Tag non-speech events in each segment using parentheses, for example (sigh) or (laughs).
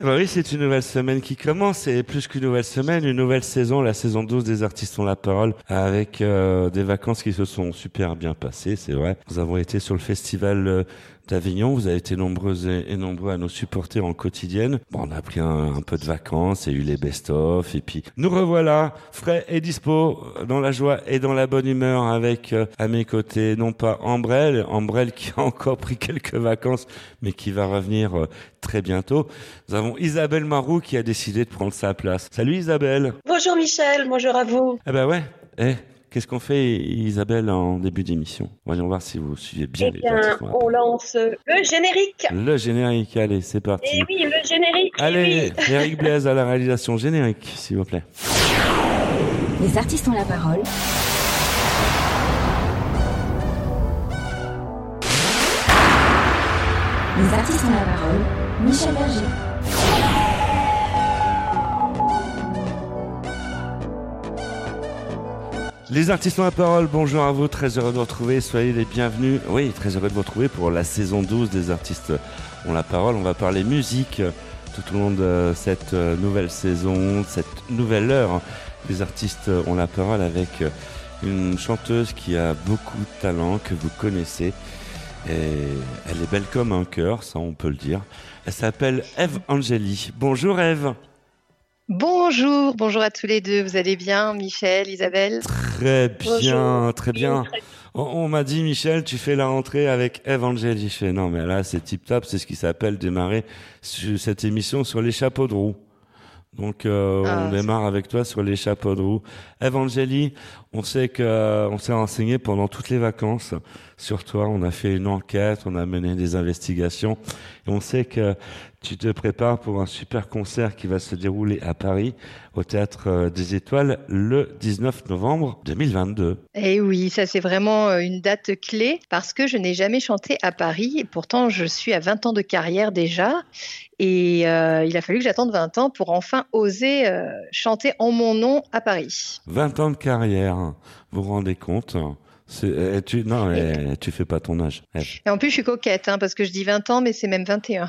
Bah oui, c'est une nouvelle semaine qui commence et plus qu'une nouvelle semaine, une nouvelle saison, la saison 12 des artistes ont la parole avec euh, des vacances qui se sont super bien passées, c'est vrai. Nous avons été sur le festival euh, d'Avignon, vous avez été nombreuses et, nombreux à nous supporter en quotidienne. Bon, on a pris un, peu de vacances et eu les best-of et puis nous revoilà frais et dispo dans la joie et dans la bonne humeur avec euh, à mes côtés non pas Ambrelle, Ambrelle qui a encore pris quelques vacances mais qui va revenir très bientôt. Nous avons Isabelle Marou qui a décidé de prendre sa place. Salut Isabelle. Bonjour Michel, bonjour à vous. Eh ben ouais. Eh, Qu'est-ce qu'on fait, Isabelle, en début d'émission? Voyons voir si vous suivez bien. Eh bien, on lance le générique. Le générique, allez, c'est parti. Eh oui, le générique. Eh allez, (laughs) Eric Blaise à la réalisation générique, s'il vous plaît. Les artistes ont la parole. Les artistes ont la parole. Michel Berger. Les artistes ont la parole, bonjour à vous, très heureux de vous retrouver, soyez les bienvenus. Oui, très heureux de vous retrouver pour la saison 12 des artistes ont la parole. On va parler musique tout au long de cette nouvelle saison, cette nouvelle heure. Les artistes ont la parole avec une chanteuse qui a beaucoup de talent, que vous connaissez. Et elle est belle comme un cœur, ça on peut le dire. Elle s'appelle Eve Angeli. Bonjour Eve. Bonjour, bonjour à tous les deux. Vous allez bien, Michel, Isabelle Très bien, très bien. On, m'a dit, Michel, tu fais la rentrée avec Eve Angeli. Je fais, non, mais là, c'est tip top. C'est ce qui s'appelle démarrer cette émission sur les chapeaux de roue. Donc euh, ah, on démarre avec toi sur les chapeaux de roue. Evangélie, on sait que on s'est renseigné pendant toutes les vacances sur toi. On a fait une enquête, on a mené des investigations et on sait que tu te prépares pour un super concert qui va se dérouler à Paris au théâtre euh, des Étoiles le 19 novembre 2022. Eh oui, ça c'est vraiment euh, une date clé parce que je n'ai jamais chanté à Paris et pourtant je suis à 20 ans de carrière déjà et euh, il a fallu que j'attende 20 ans pour enfin oser chanter en mon nom à Paris. 20 ans de carrière, vous vous rendez compte eh, tu, non, tu fais pas ton âge. Eh. Et en plus, je suis coquette, hein, parce que je dis 20 ans, mais c'est même 21.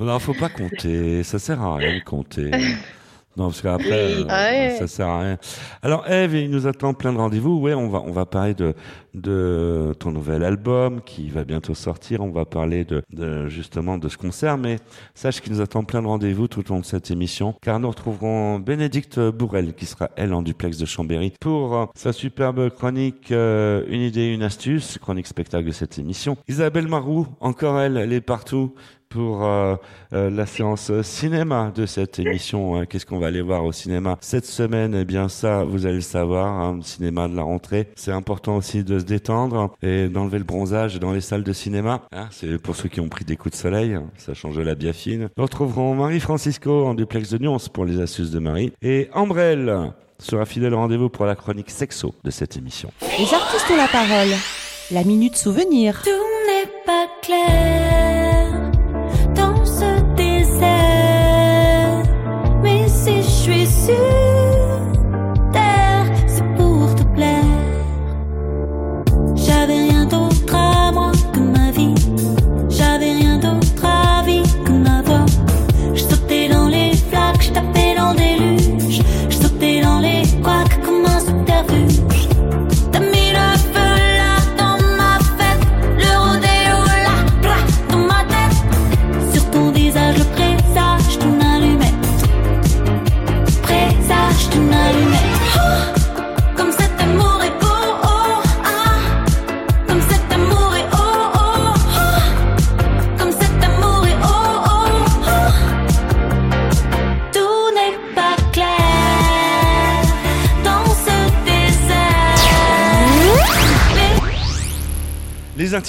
non, faut pas compter. Ça sert à rien de compter. (laughs) Non, parce qu'après, euh, ah ça sert à rien. Alors, Eve, il nous attend plein de rendez-vous. Ouais, on va, on va parler de, de ton nouvel album qui va bientôt sortir. On va parler de, de justement de ce concert. Mais sache qu'il nous attend plein de rendez-vous tout au long de cette émission. Car nous retrouverons Bénédicte Bourrel, qui sera, elle, en duplex de Chambéry, pour euh, sa superbe chronique euh, Une idée, une astuce, chronique spectacle de cette émission. Isabelle Marou, encore elle, elle est partout pour euh, euh, la séance cinéma de cette émission. Hein. Qu'est-ce qu'on va aller voir au cinéma cette semaine? Eh bien ça, vous allez le savoir, hein, cinéma de la rentrée. C'est important aussi de se détendre et d'enlever le bronzage dans les salles de cinéma. Hein. C'est pour ceux qui ont pris des coups de soleil, ça change la biafine. Nous retrouverons Marie-Francisco en duplex de nuance pour les astuces de Marie et Ambrelle sera fidèle au rendez-vous pour la chronique sexo de cette émission. Les artistes ont la parole. La minute souvenir. Tout n'est pas clair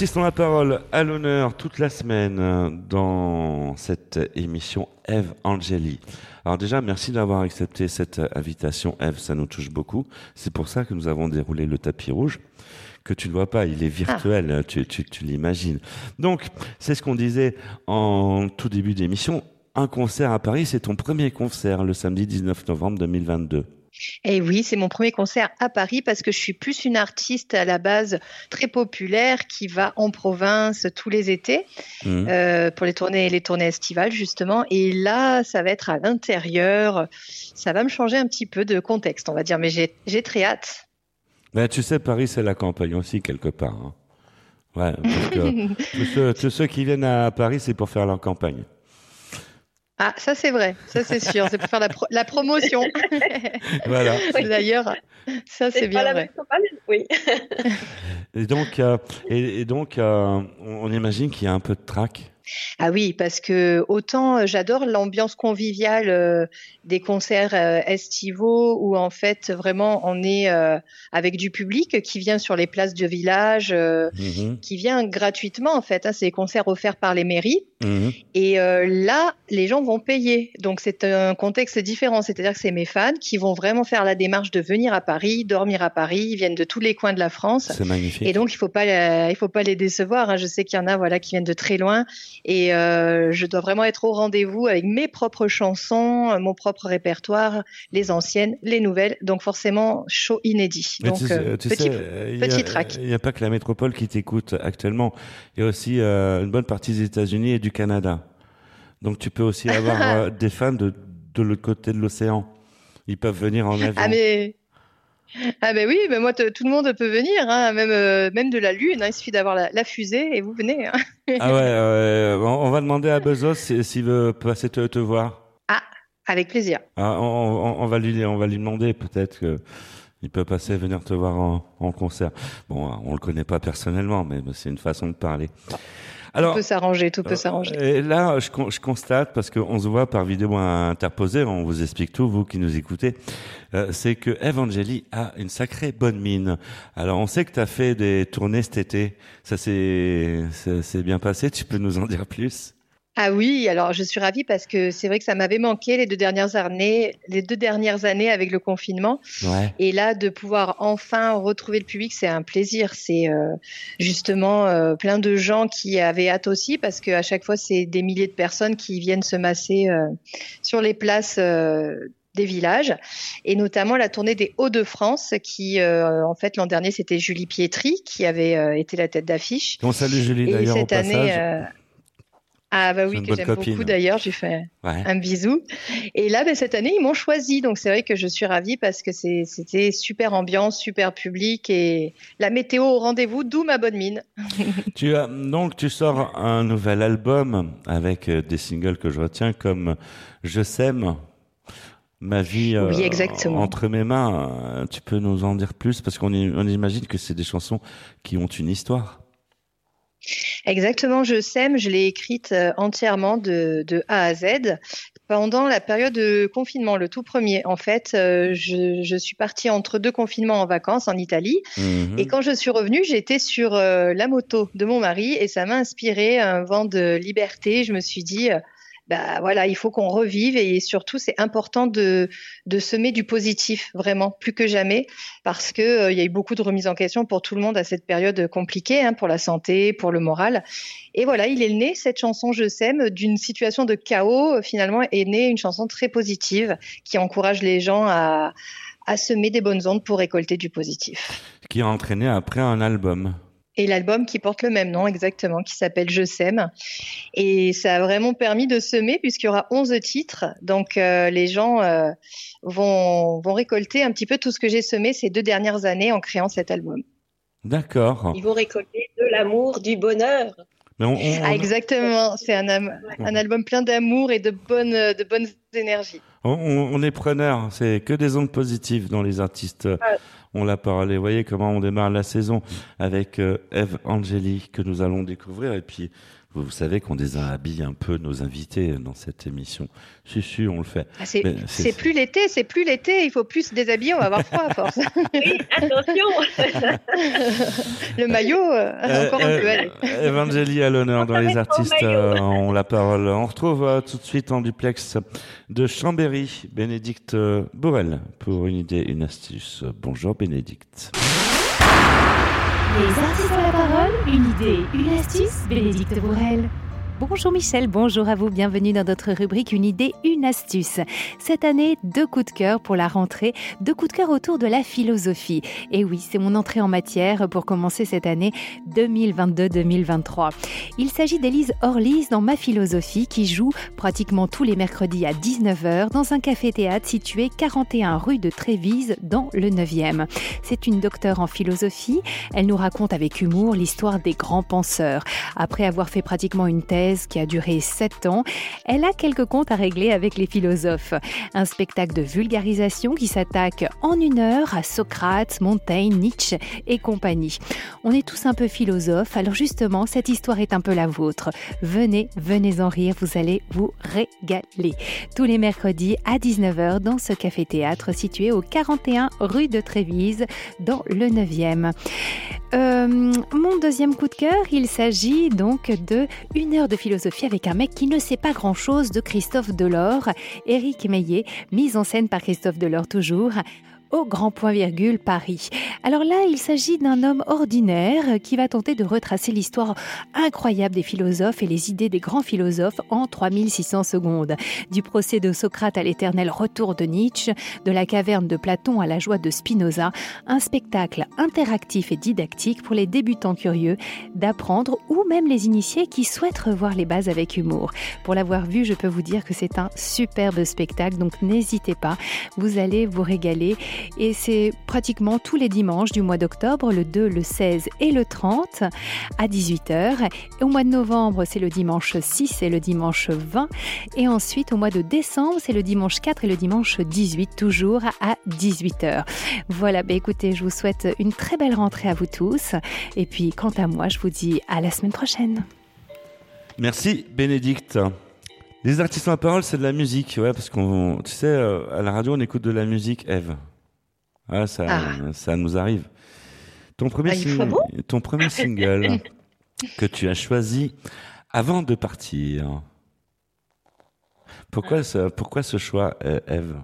artistes ont la parole à l'honneur toute la semaine dans cette émission Eve Angeli. Alors déjà, merci d'avoir accepté cette invitation, Eve, ça nous touche beaucoup. C'est pour ça que nous avons déroulé le tapis rouge que tu ne vois pas, il est virtuel, ah. tu, tu, tu l'imagines. Donc, c'est ce qu'on disait en tout début d'émission. Un concert à Paris, c'est ton premier concert le samedi 19 novembre 2022. Et eh oui, c'est mon premier concert à Paris parce que je suis plus une artiste à la base très populaire qui va en province tous les étés mmh. euh, pour les tournées, les tournées estivales justement. Et là, ça va être à l'intérieur. Ça va me changer un petit peu de contexte, on va dire. Mais j'ai très hâte. Ben, tu sais, Paris, c'est la campagne aussi quelque part. Hein. Ouais, parce que (laughs) tous ceux qui viennent à Paris, c'est pour faire leur campagne. Ah, ça c'est vrai, ça c'est sûr, c'est pour faire la, promotion. (laughs) voilà. (laughs) D'ailleurs, ça c'est bien vrai. Oui. et donc, euh, et, donc euh, on imagine qu'il y a un peu de trac ah oui, parce que autant euh, j'adore l'ambiance conviviale euh, des concerts euh, estivaux où en fait vraiment on est avec du public qui vient sur les places de village, mhm. qui vient gratuitement en fait. Hein, c'est des concerts offerts par les mairies. Mhm. Et là, les gens vont payer. Donc c'est un contexte différent. C'est-à-dire que c'est mes fans qui vont vraiment faire la démarche de venir à Paris, dormir à Paris. Ils viennent de tous les coins de la France. C'est magnifique. Et donc il faut pas, il faut pas les décevoir. Hein. Je sais qu'il y en a voilà qui viennent de très loin et euh, je dois vraiment être au rendez-vous avec mes propres chansons, mon propre répertoire, les anciennes, les nouvelles. Donc forcément, show inédit. donc euh, petit, track. Il n'y a pas que la métropole qui t'écoute actuellement. Il y a aussi euh, une bonne partie des États-Unis et du Canada. Donc tu peux aussi avoir (laughs) des fans de, de l'autre côté de l'océan. Ils peuvent venir en avion. Ah mais ah ben oui, ben moi tout le monde peut venir, hein, même euh, même de la lune. Hein, il suffit d'avoir la, fusée et vous venez. Hein. ah ouais, on, va demander à Bezos s'il veut passer te, te, voir. Ah, avec plaisir. Ah, on, va lui on va lui demander peut-être que il peut passer venir te voir en, en concert. Bon, on le connaît pas personnellement, mais c'est une façon de parler. Alors, tout peut s'arranger, tout peut euh, s'arranger. Et là, je, je constate, parce qu'on se voit par vidéo interposée, on vous explique tout, vous qui nous écoutez, euh, c'est que Evangeli a une sacrée bonne mine. Alors, on sait que tu as fait des tournées cet été. Ça s'est bien passé. Tu peux nous en dire plus? Ah oui, alors je suis ravie parce que c'est vrai que ça m'avait manqué les deux dernières années, les deux dernières années avec le confinement. Et là, de pouvoir enfin retrouver le public, c'est un plaisir. C'est euh, justement euh, plein de gens qui avaient hâte aussi parce qu'à chaque fois, c'est des milliers de personnes qui viennent se masser euh, sur les places des villages et notamment la tournée des Hauts-de-France qui en fait l'an dernier c'était Julie Pietri qui avait été la tête d'affiche. On salue Julie d'ailleurs cette année ah bah oui, que j'aime beaucoup d'ailleurs, j'ai fait un bisou. Et là, bah, cette année, ils m'ont choisi, donc c'est vrai que je suis ravie parce que c'était super ambiance, super public et la météo au rendez-vous, d'où ma bonne mine. (laughs) tu as donc tu sors un nouvel album avec euh, des singles que je retiens comme Je sème. Ma vie euh, entre mes mains, tu peux nous en dire plus? Parce qu'on on imagine que c'est des chansons qui ont une histoire. Exactement, je sème, je l'ai écrite euh, entièrement de, A à Z pendant la période de confinement, le tout premier. En fait, euh, je, suis partie entre deux confinements en vacances en Italie. Mhm. Et quand je suis revenue, j'étais sur euh, la moto de mon mari et ça m'a inspiré un vent de liberté. Je me suis dit, bah voilà, il faut qu'on revive et surtout c'est important de, semer du positif vraiment plus que jamais parce que euh, il y a eu beaucoup de remises en question pour tout le monde à cette période compliquée hein, pour la santé, pour le moral. Et voilà, il est né cette chanson Je sème d'une situation de chaos finalement est née une chanson très positive qui encourage les gens à à semer des bonnes ondes pour récolter du positif. Qui a entraîné après un album et l'album qui porte le même nom exactement, qui s'appelle Je sème. Et ça a vraiment permis de semer puisqu'il y aura 11 titres. Donc euh, les gens euh, vont, vont récolter un petit peu tout ce que j'ai semé ces deux dernières années en créant cet album. D'accord. Ils vont récolter de l'amour, du bonheur. Ah, exactement, c'est un, un, album plein d'amour et de bonnes, de bonnes énergies. On, est preneur, c'est que des ondes positives dans les artistes on l'a parlé. Vous voyez comment on démarre la saison avec euh, Eve Angeli que nous allons découvrir et puis vous, savez qu'on déshabille un peu nos invités dans cette émission. Si, si, on le fait. Ah, c'est plus l'été, c'est plus l'été. Il faut plus se déshabiller, on va avoir froid à force. (laughs) oui, attention (laughs) Le maillot, euh, euh, encore un peu. Allez. Evangélie à l'honneur dans les artistes. on la parole. On retrouve tout de suite en duplex de Chambéry, Bénédicte Borel, pour une idée, une astuce. Bonjour Bénédicte. Les artistes ont la parole, une idée, une astuce, Bénédicte Bourrel. Bonjour Michel, bonjour à vous, bienvenue dans notre rubrique Une idée, une astuce. Cette année, deux coups de cœur pour la rentrée, deux coups de cœur autour de la philosophie. Et oui, c'est mon entrée en matière pour commencer cette année 2022-2023. Il s'agit d'Élise Orlis dans Ma philosophie qui joue pratiquement tous les mercredis à 19h dans un café-théâtre situé 41 rue de Trévise dans le 9e. C'est une docteure en philosophie, elle nous raconte avec humour l'histoire des grands penseurs. Après avoir fait pratiquement une thèse qui a duré sept ans, elle a quelques comptes à régler avec les philosophes. Un spectacle de vulgarisation qui s'attaque en une heure à Socrate, Montaigne, Nietzsche et compagnie. On est tous un peu philosophes, alors justement, cette histoire est un peu la vôtre. Venez, venez en rire, vous allez vous régaler. Tous les mercredis à 19h dans ce café-théâtre situé au 41 rue de Trévise dans le 9e. Euh, mon deuxième coup de cœur, il s'agit donc de Une heure de philosophie avec un mec qui ne sait pas grand-chose de Christophe Delors, Éric Meillet, mise en scène par Christophe Delors toujours au grand point virgule Paris. Alors là, il s'agit d'un homme ordinaire qui va tenter de retracer l'histoire incroyable des philosophes et les idées des grands philosophes en 3600 secondes. Du procès de Socrate à l'éternel retour de Nietzsche, de la caverne de Platon à la joie de Spinoza, un spectacle interactif et didactique pour les débutants curieux d'apprendre ou même les initiés qui souhaitent revoir les bases avec humour. Pour l'avoir vu, je peux vous dire que c'est un superbe spectacle, donc n'hésitez pas, vous allez vous régaler et c'est pratiquement tous les dimanches du mois d'octobre, le 2, le 16 et le 30 à 18h. Et au mois de novembre, c'est le dimanche 6 et le dimanche 20. Et ensuite, au mois de décembre, c'est le dimanche 4 et le dimanche 18, toujours à 18h. Voilà, bah écoutez, je vous souhaite une très belle rentrée à vous tous. Et puis, quant à moi, je vous dis à la semaine prochaine. Merci, Bénédicte. Les artistes en parole, c'est de la musique, ouais, parce qu'on, tu sais, euh, à la radio, on écoute de la musique, Eve. Ah, ça, ah. ça nous arrive. Ton premier, ah, ton premier single (laughs) que tu as choisi avant de partir. Pourquoi, ce, pourquoi ce choix, Eve?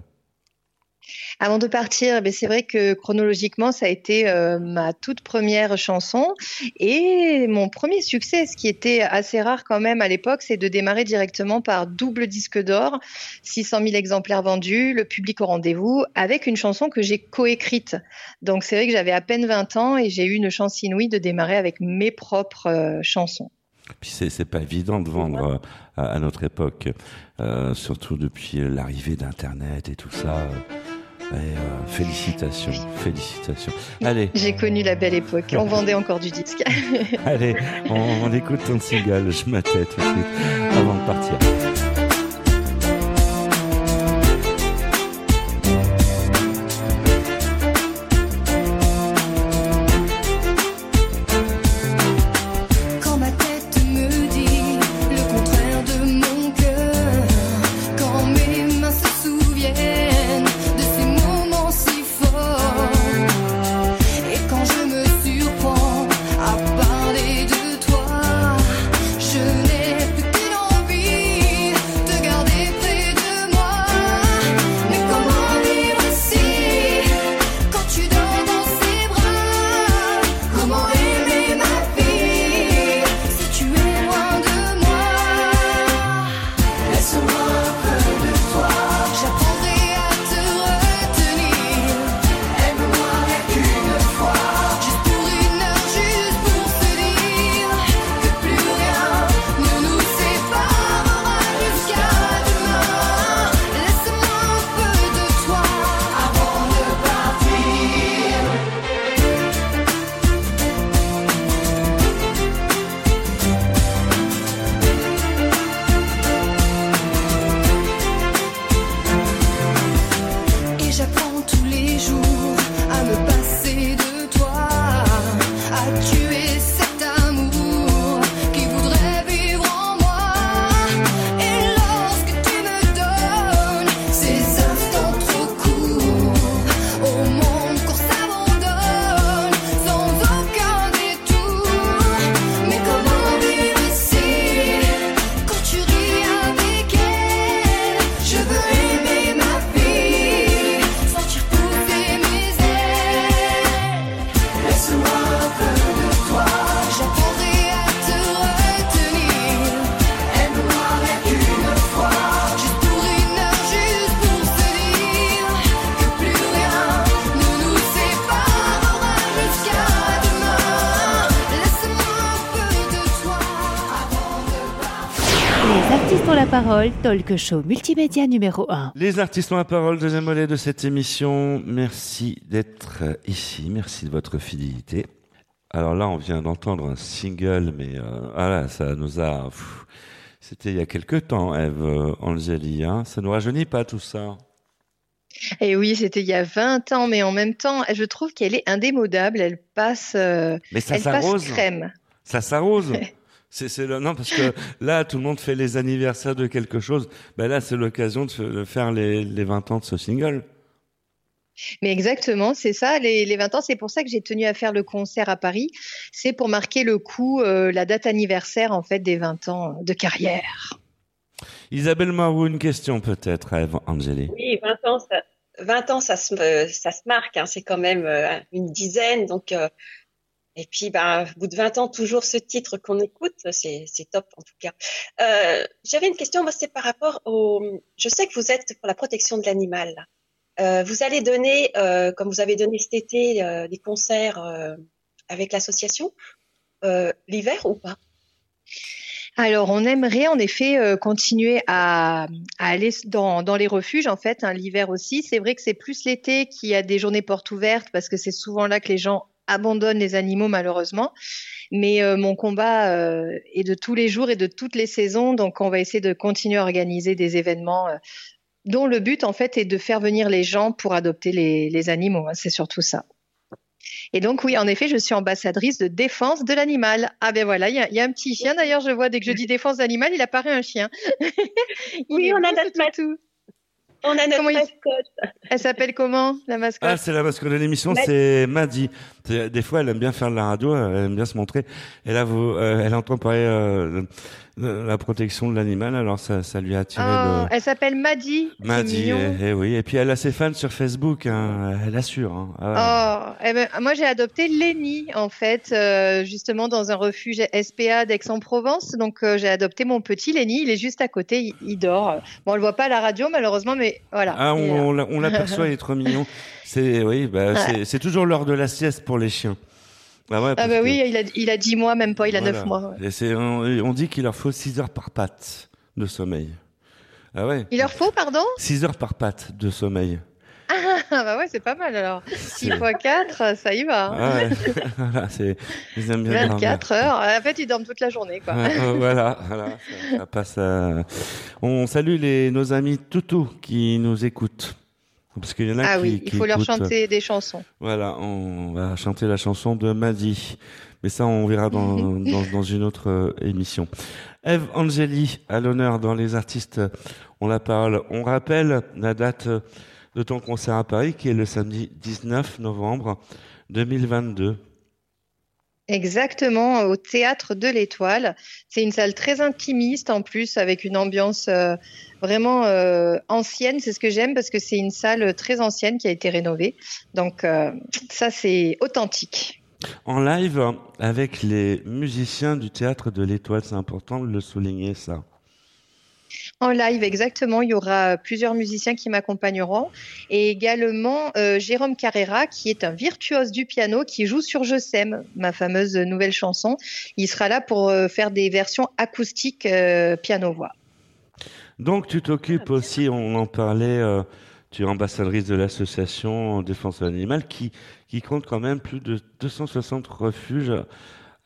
Avant de partir, ben c'est vrai que chronologiquement, ça a été euh, ma toute première chanson et mon premier succès, ce qui était assez rare quand même à l'époque, c'est de démarrer directement par double disque d'or, 600 000 exemplaires vendus, le public au rendez-vous, avec une chanson que j'ai coécrite. Donc c'est vrai que j'avais à peine 20 ans et j'ai eu une chance inouïe de démarrer avec mes propres euh, chansons. Puis c'est pas évident de vendre euh, à, notre époque, surtout depuis l'arrivée d'Internet et tout ça. Euh, félicitations, félicitations. Allez. J'ai connu la belle époque. On vendait encore du disque. (laughs) Allez, on, écoute ton single. Je m'attends tout de suite avant de partir. Talk show multimédia numéro 1. Les artistes ont la parole, deuxième volet de cette émission. Merci d'être ici, merci de votre fidélité. Alors là, on vient d'entendre un single, mais euh, ah ça nous a... C'était il y a quelques temps, Eve euh, Angeli. Hein. Ça nous rajeunit pas tout ça et oui, c'était il y a 20 ans, mais en même temps, je trouve qu'elle est indémodable. Elle passe, euh, mais ça elle passe crème. Ça s'arrose. (laughs) C'est le non parce que là tout le monde fait les anniversaires de quelque chose. Ben là c'est l'occasion de faire les, les 20 ans de ce single. Mais exactement, c'est ça, les, les, 20 ans. C'est pour ça que j'ai tenu à faire le concert à Paris. C'est pour marquer le coup, euh, la date anniversaire en fait des 20 ans de carrière. Isabelle Marou, une question peut-être à Angélie. Oui, 20 ans, ça, 20 ans, ça se, ça se marque. Hein. c'est quand même euh, une dizaine. Donc, euh, et puis, ben, au bout de 20 ans, toujours ce titre qu'on écoute, c'est top en tout cas. J'avais une question, moi, c'est par rapport au. Je sais que vous êtes pour la protection de l'animal. Euh, vous allez donner, euh, comme vous avez donné cet été, euh, des concerts avec l'association l'hiver ou pas? Alors, on aimerait en effet continuer à, aller dans, les refuges, en fait, hein, l'hiver aussi. C'est vrai que c'est plus l'été qui a des journées portes ouvertes parce que c'est souvent là que les gens abandonnent les animaux, malheureusement. Mais mon combat est de tous les jours et de toutes les saisons, donc on va essayer de continuer à organiser des événements dont le but en fait est de faire venir les gens pour adopter les, animaux. Hein, c'est surtout ça. Et donc oui, en effet, je suis ambassadrice de défense de l'animal. Ah ben voilà, il y, a un petit chien d'ailleurs, je vois dès que je dis défense d'animal, il apparaît un chien. (laughs) oui, on a notre tout. On a notre mascotte. Elle s'appelle comment, la mascotte? Ah, c'est la mascotte de l'émission, c'est Maddy. Des fois, elle aime bien faire de la radio, elle aime bien se montrer. Et là, vous, euh, elle entend parler euh, la protection de l'animal, alors ça, ça lui a attiré oh, Elle s'appelle Maddy. Maddy, et, oui. Et puis elle a ses fans sur Facebook, hein, elle assure. Hein. Ah oh, eh ben, moi j'ai adopté Lenny en fait, euh, justement dans un refuge SPA d'Aix-en-Provence. Donc j'ai adopté mon petit Lenny, il est juste à côté, il, dort. Bon, on le voit pas à la radio malheureusement, mais voilà. Ah, on, on l'aperçoit, il est trop mignon. (laughs) C'est oui, bah, c'est toujours l'heure de la sieste pour les chiens. Ah, ah bah oui, il a, il a 10 mois, même pas, il a 9 mois. Et on, dit qu'il leur faut 6 heures par patte de sommeil. Ah ouais. Il leur faut, pardon? 6 heures par patte de sommeil. Ah bah ouais, c'est pas mal alors. 6 x 4, ça y va. Ah ouais. (laughs) voilà, ils aiment bien 24 heures. En fait, ils dorment toute la journée, quoi. voilà, voilà ça, passe à... On salue les, nos amis Toutou qui nous écoutent. Parce qu'il y en a ah oui, il faut leur chanter des chansons. Voilà, on va chanter la chanson de Maddy. Mais ça, on verra (laughs) dans, dans, une autre euh, émission. Eve Angeli, à l'honneur dans Les Artistes on la parole. On rappelle la date de ton concert à Paris, qui est le samedi 19 novembre 2022. Exactement, au théâtre de l'Étoile. C'est une salle très intimiste en plus, avec une ambiance euh, vraiment euh, ancienne. C'est ce que j'aime parce que c'est une salle très ancienne qui a été rénovée. Donc euh, ça, c'est authentique. En live avec les musiciens du théâtre de l'Étoile, c'est important de le souligner ça. En live, exactement. Il y aura plusieurs musiciens qui m'accompagneront. Et également euh, Jérôme Carrera, qui est un virtuose du piano, qui joue sur Je s'aime, ma fameuse nouvelle chanson. Il sera là pour euh, faire des versions acoustiques euh, piano-voix. Donc tu t'occupes aussi, on en parlait, tu es ambassadrice de l'association Défense de l'animal qui, qui compte quand même plus de 260 refuges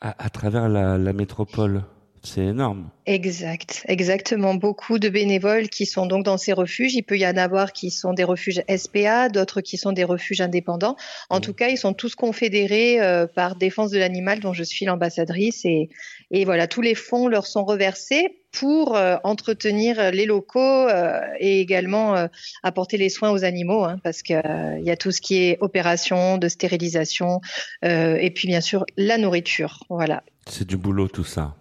à, travers la métropole. C'est énorme. Exact, exactement. Beaucoup de bénévoles qui sont donc dans ces refuges. Il peut y en avoir qui sont des refuges SPA, d'autres qui sont des refuges indépendants. En mmh. tout cas, ils sont tous confédérés euh, par Défense de l'animal, dont je suis l'ambassadrice. Et, et voilà, tous les fonds leur sont reversés pour euh, entretenir les locaux euh, et également apporter les soins aux animaux, hein, parce qu'il y a tout ce qui est opération de stérilisation et puis bien sûr la nourriture. Voilà. C'est du boulot tout ça.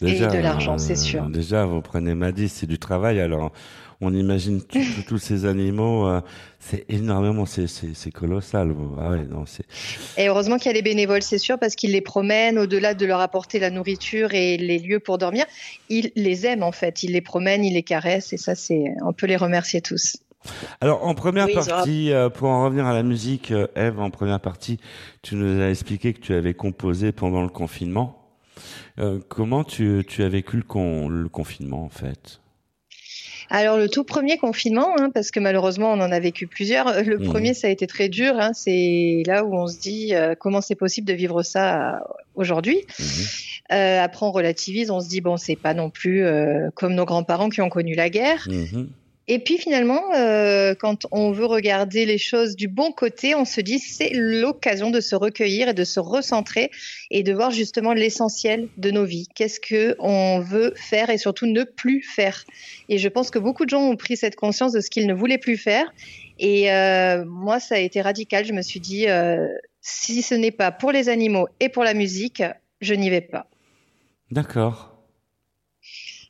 Déjà, et de l'argent, c'est sûr. Euh, déjà, vous prenez Maddy, c'est du travail. Alors, on imagine (laughs) tous ces animaux, euh, c'est énormément, c'est colossal. Ah ouais, non, et heureusement qu'il y a les bénévoles, c'est sûr, parce qu'ils les promènent au-delà de leur apporter la nourriture et les lieux pour dormir. Ils les aiment en fait, ils les promènent, ils les caressent, et ça, c'est, on peut les remercier tous. Alors en première partie, euh, pour en revenir à la musique, Eve, en première partie, tu nous as expliqué que tu avais composé pendant le confinement. Euh, comment tu, tu, as vécu le, con, le, confinement en fait? Alors le tout premier confinement, hein, parce que malheureusement on en a vécu plusieurs. Le mmh. premier ça a été très dur. Hein, c'est là où on se dit euh, comment c'est possible de vivre ça euh, aujourd'hui. Mmh. Euh, après on relativise, on se dit bon c'est pas non plus euh, comme nos grands-parents qui ont connu la guerre. Mmh. Et puis finalement, euh, quand on veut regarder les choses du bon côté, on se dit c'est l'occasion de se recueillir et de se recentrer et de voir justement l'essentiel de nos vies. Qu'est-ce que on veut faire et surtout ne plus faire. Et je pense que beaucoup de gens ont pris cette conscience de ce qu'ils ne voulaient plus faire. Et euh, moi, ça a été radical. Je me suis dit euh, si ce n'est pas pour les animaux et pour la musique, je n'y vais pas. D'accord.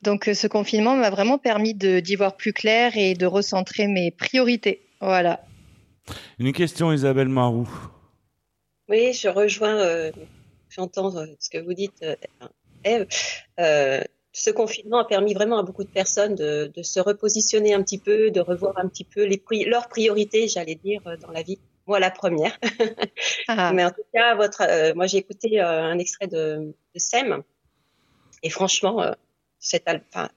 Donc euh, ce confinement m'a vraiment permis d'y voir plus clair et de recentrer mes priorités. Voilà. Une question, Isabelle Marou. Oui, je rejoins, euh, j'entends euh, ce que vous dites, Eve. ce confinement a permis vraiment à beaucoup de personnes de, se repositionner un petit peu, de revoir un petit peu les leurs priorités, j'allais dire, dans la vie. Moi, la première. Ah. (laughs) Mais en tout cas, votre, moi, j'ai écouté un extrait de, de SEM. Et franchement, cette,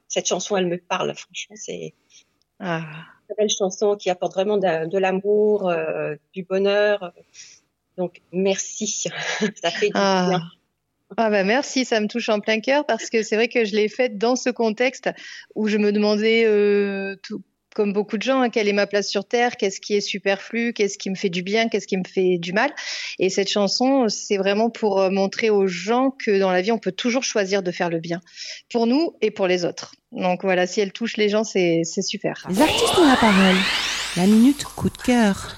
cette chanson, elle me parle. Franchement, c'est ah. une belle chanson qui apporte vraiment de, l'amour, euh, du bonheur. Donc, merci. (laughs) ça fait du ah. bien. Ah bah merci, ça me touche en plein cœur parce que c'est vrai que je l'ai faite dans ce contexte où je me demandais euh, tout, comme beaucoup de gens, hein, quelle est ma place sur Terre, qu'est-ce qui est superflu, qu'est-ce qui me fait du bien, qu'est-ce qui me fait du mal. Et cette chanson, c'est vraiment pour euh, montrer aux gens que dans la vie, on peut toujours choisir de faire le bien, pour nous et pour les autres. Donc voilà, si elle touche les gens, c'est super. Les artistes ont la parole. La minute coup de cœur.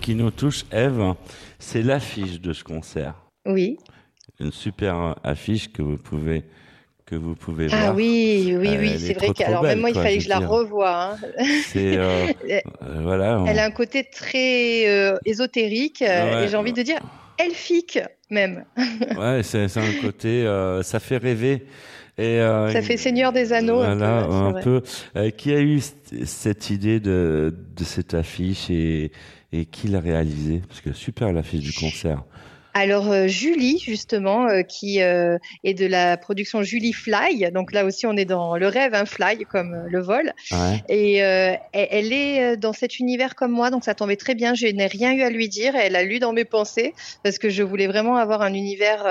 Qui nous touche, Eve, c'est l'affiche de ce concert. Oui. Une super affiche que vous pouvez que vous pouvez ah voir. Ah oui, oui, oui, c'est vrai qu'alors même moi il fallait que je la revoie. Hein. Euh, (laughs) euh, voilà. Elle a un côté très euh, ésotérique et j'ai envie de dire elfique même. (laughs) ouais, c'est un côté, ça fait rêver. Et, ça fait Seigneur des Anneaux. Voilà, un peu. Qui a eu cette idée de, de cette affiche et, et qui l'a réalisée? Parce que super l'affiche du concert. Alors euh, Julie justement euh, qui euh, est de la production Julie Fly, donc là aussi on est dans le rêve, un hein, fly comme le vol, et elle est dans cet univers comme moi, donc ça tombait très bien. Je n'ai rien eu à lui dire, elle a lu dans mes pensées parce que je voulais vraiment avoir un univers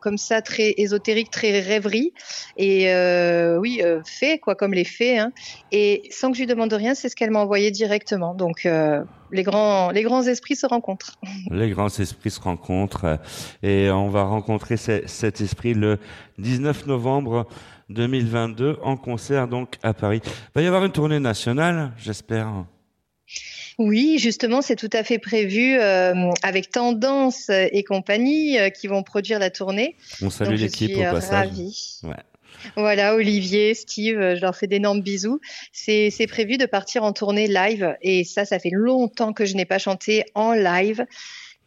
comme ça très ésotérique, très rêverie, et oui fait quoi comme les faits, hein. et sans que je lui demande rien, c'est ce qu'elle m'a envoyé directement, donc les grands, les grands esprits se rencontrent. Les grands esprits se rencontrent et on va rencontrer cet esprit le 19 novembre 2022 en concert donc à Paris. Il va y avoir une tournée nationale, j'espère. Oui, justement, c'est tout à fait prévu euh, avec Tendance et compagnie euh, qui vont produire la tournée. On salue l'équipe au passage. Ravie. Ouais. Voilà, Olivier, Steve, je leur fais d'énormes bisous. C'est prévu de partir en tournée live et ça, ça fait longtemps que je n'ai pas chanté en live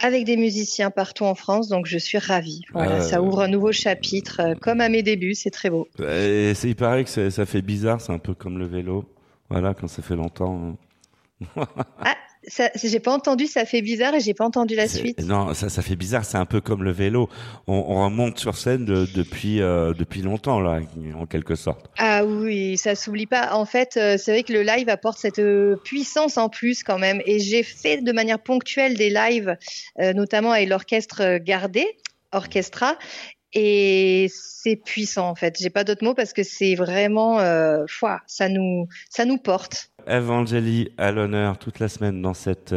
avec des musiciens partout en France, donc je suis ravie. Voilà, ça ouvre un nouveau chapitre, euh, comme à mes débuts, c'est très beau. Et il paraît que ça fait bizarre, c'est un peu comme le vélo. Voilà, quand ça fait longtemps. Hein. ah, j'ai pas entendu, ça fait bizarre et j'ai pas entendu la suite. Non, ça, ça fait bizarre. C'est un peu comme le vélo. On, on remonte sur scène depuis euh, depuis longtemps là, en quelque sorte. Ah oui, ça s'oublie pas. En fait, euh, c'est vrai que le live apporte cette euh, puissance en plus quand même. Et j'ai fait de manière ponctuelle des lives, notamment avec l'orchestre Gardé, Orchestra. et c'est puissant en fait. J'ai pas d'autres mots parce que c'est vraiment, euh, ça nous, ça nous porte. Evangélie à l'honneur toute la semaine dans cette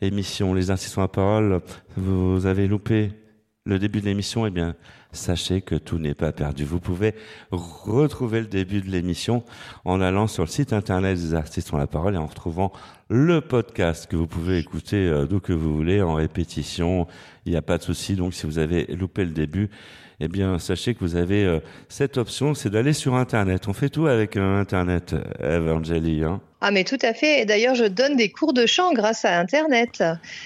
émission Les Insistants à parole. Vous avez loupé le début de l'émission, eh bien, sachez que tout n'est pas perdu. Vous pouvez retrouver le début de l'émission en allant sur le site internet des artistes ont la parole et en retrouvant le podcast que vous pouvez écouter euh, d'où que vous voulez en répétition. Il n'y a pas de souci. Donc, si vous avez loupé le début, eh bien, sachez que vous avez euh, cette option, c'est d'aller sur Internet. On fait tout avec euh, Internet, Evangélie. Hein ah mais tout à fait. D'ailleurs, je donne des cours de chant grâce à Internet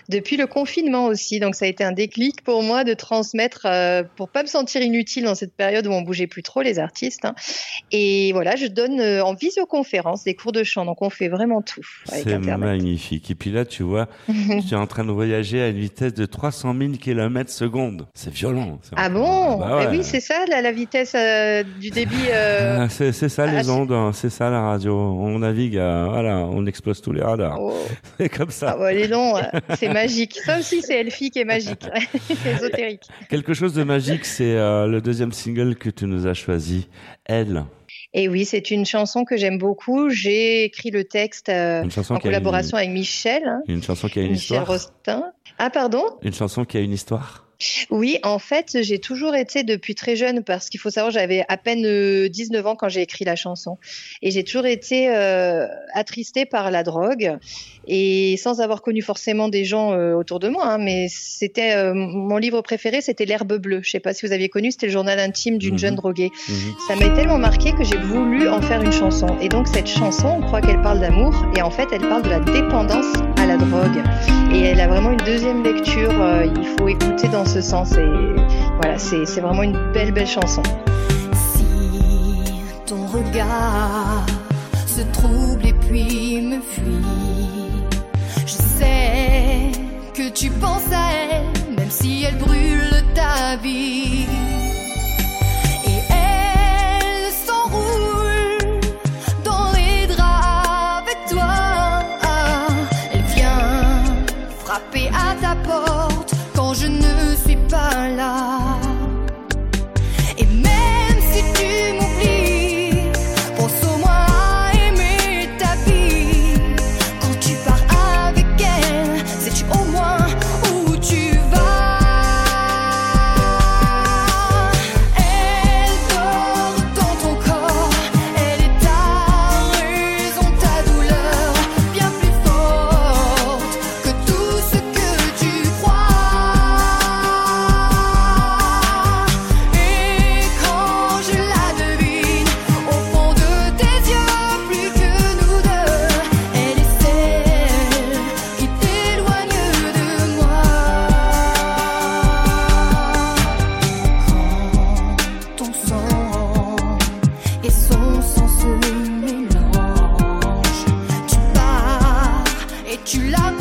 depuis le confinement aussi. Donc ça a été un déclic pour moi de transmettre euh, pour pas me sentir inutile dans cette période où on bougeait plus trop les artistes. Hein. Et voilà, je donne euh, en visioconférence des cours de chant. Donc on fait vraiment tout. C'est magnifique. Et puis là, tu vois, (laughs) tu es en train de voyager à une vitesse de 300 000 km seconde. C'est violent. Ah bon bah eh Oui, c'est ça la vitesse euh, du débit. (laughs) Ah, c'est ça les ondes. Hein. C'est ça la radio. On navigue à voilà, on explose tous les radars. Oh. (laughs) C'est comme ça. Ah bah, non, c'est magique. Ça aussi, c'est elfique et magique, (laughs) ésotérique. Quelque chose de magique, c'est euh, le deuxième single que tu nous as choisi, Elle. Et oui, c'est une chanson que j'aime beaucoup. J'ai écrit le texte euh, en collaboration avec Michel. Hein. Une chanson qui a une Michel histoire. Rostin. Ah, pardon? Une chanson qui a une histoire. Oui, en fait, j'ai toujours été depuis très jeune, parce qu'il faut savoir, j'avais à peine 19 euh, ans quand j'ai écrit la chanson. Et j'ai toujours été euh, attristée par la drogue, et sans avoir connu forcément des gens euh, autour de moi. Hein, mais c'était euh, mon livre préféré, c'était L'herbe bleue. Je sais pas si vous aviez connu, c'était le journal intime d'une mhm. jeune droguée. Mhm. Ça m'a tellement marqué que j'ai voulu en faire une chanson. Et donc cette chanson, on croit qu'elle parle d'amour, et en fait, elle parle de la dépendance à la drogue. Et elle a vraiment une deuxième lecture. il faut écouter dans ce sens. Et voilà, c'est vraiment une belle, belle chanson. Si ton regard se trouble et puis me fuit, je sais que tu penses à elle, même si elle brûle ta vie. ton sang se mélange. Tu pars et tu l'as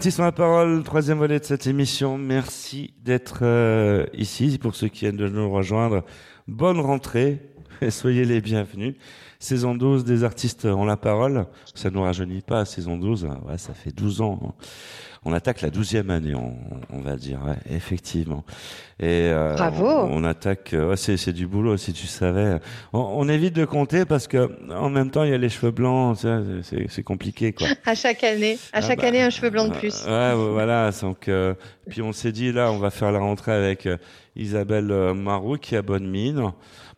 Ont la parole, troisième volet de cette émission. Merci d'être euh, ici. Pour ceux qui viennent de nous rejoindre, bonne rentrée et soyez les bienvenus. Saison 12 des artistes ont la parole. Ça ne nous rajeunit pas, saison 12. Ouais, ça fait 12 ans. On attaque la douzième année, on, on, va dire, ouais, effectivement. Et euh, Bravo. On, attaque, ouais, c'est du boulot si tu savais. On, on, évite de compter parce que en même temps il y a les cheveux blancs, c'est compliqué quoi. (laughs) À chaque année, à ah chaque bah, année un cheveu blanc de plus. Ouais, voilà. Donc euh, puis on s'est dit là, on va faire la rentrée avec euh, Isabelle euh, Marou qui a bonne mine.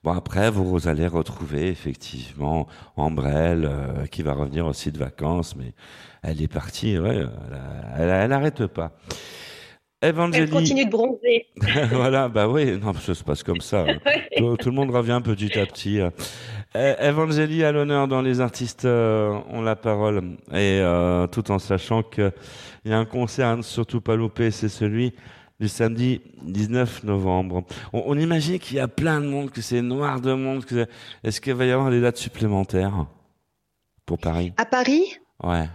Bon après vous allez retrouver effectivement Ambrelle qui va revenir aussi de vacances, mais elle est partie, ouais, elle, n'arrête pas. Evangélie... Elle continue de bronzer. (laughs) voilà, bah oui, non, ça se passe comme ça. (laughs) tout, le monde revient petit à petit. Euh, Evangélie à l'honneur dans les artistes euh, ont la parole et euh, tout en sachant qu'il y a un concert à ne surtout pas louper, c'est celui du samedi 19 novembre. On, on imagine qu'il y a plein de monde, que c'est noir de monde. Est-ce qu'il va y avoir des dates supplémentaires pour Paris? À Paris? Ouais.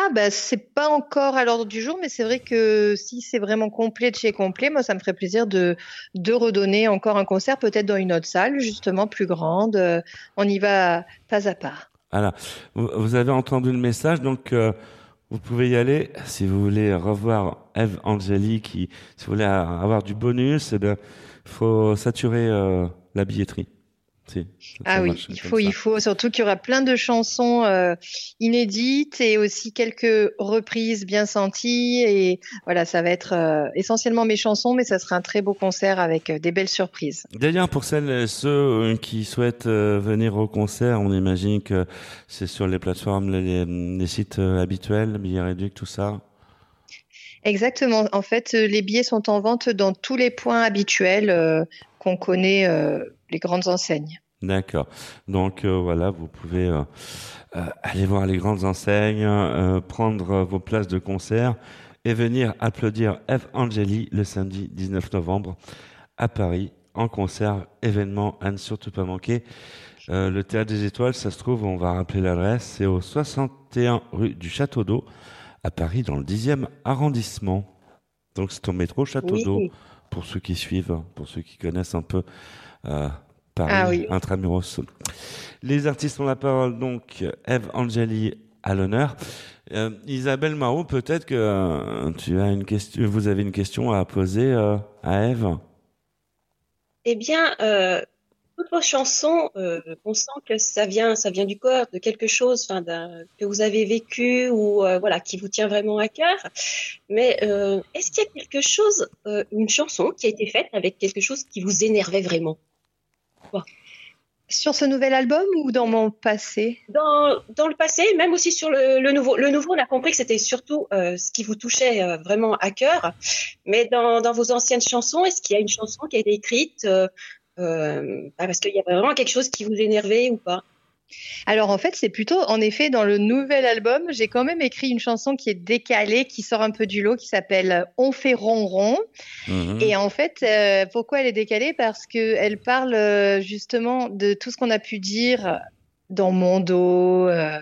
Ah bah c'est pas encore à l'ordre du jour, mais c'est vrai que si c'est vraiment complet de chez complet, moi ça me ferait plaisir de de redonner encore un concert, peut-être dans une autre salle, justement plus grande. Euh, on y va pas à pas. Voilà. Vous avez entendu le message, donc euh, vous pouvez y aller si vous voulez revoir Eve Angeli, qui si vous voulez avoir du bonus, eh bien faut saturer euh, la billetterie ah oui, il faut, il faut surtout qu'il y aura plein de chansons euh, inédites et aussi quelques reprises bien senties et voilà, ça va être euh, essentiellement mes chansons, mais ça sera un très beau concert avec euh, des belles surprises. D'ailleurs, pour celles et ceux qui souhaitent venir au concert, on imagine que c'est sur les plateformes, les, sites habituels, billets réduits, tout ça. Exactement. En fait, les billets sont en vente dans tous les points habituels qu'on connaît les grandes enseignes. D'accord. Donc euh, voilà, vous pouvez euh, euh, aller voir les grandes enseignes, prendre vos places de concert et venir applaudir F. Angeli le samedi 19 novembre à Paris en concert, événement à ne surtout pas manquer. le Théâtre des Étoiles, ça se trouve, on va rappeler l'adresse, c'est au 61 rue du Château d'Eau à Paris dans le 10e arrondissement. Donc c'est au métro Château d'Eau pour ceux qui suivent, pour ceux qui connaissent un peu euh, Paris, ah intramuros. Les artistes ont la parole, donc Eve Angeli à l'honneur. Euh, Isabelle Marot, peut-être que euh, tu as une question, vous avez une question à poser à Eve? Eh bien, toutes vos chansons, on sent que ça vient, ça vient du corps, de quelque chose, enfin, que vous avez vécu ou voilà, qui vous tient vraiment à cœur. Mais est-ce qu'il y a quelque chose, une chanson qui a été faite avec quelque chose qui vous énervait vraiment? Sur ce nouvel album ou dans mon passé? Dans, dans, le passé, même aussi sur le, le, nouveau. Le nouveau, on a compris que c'était surtout euh, ce qui vous touchait euh, vraiment à cœur. Mais dans, dans, vos anciennes chansons, est-ce qu'il y a une chanson qui a été écrite euh, euh parce qu'il y avait vraiment quelque chose qui vous énervait ou pas? Alors en fait, c'est plutôt, en effet, dans le nouvel album, j'ai quand même écrit une chanson qui est décalée, qui sort un peu du lot, qui s'appelle On fait ronron. Mhm. Et en fait, euh, pourquoi elle est décalée? Parce qu'elle parle euh, justement de tout ce qu'on a pu dire dans mon dos. Euh,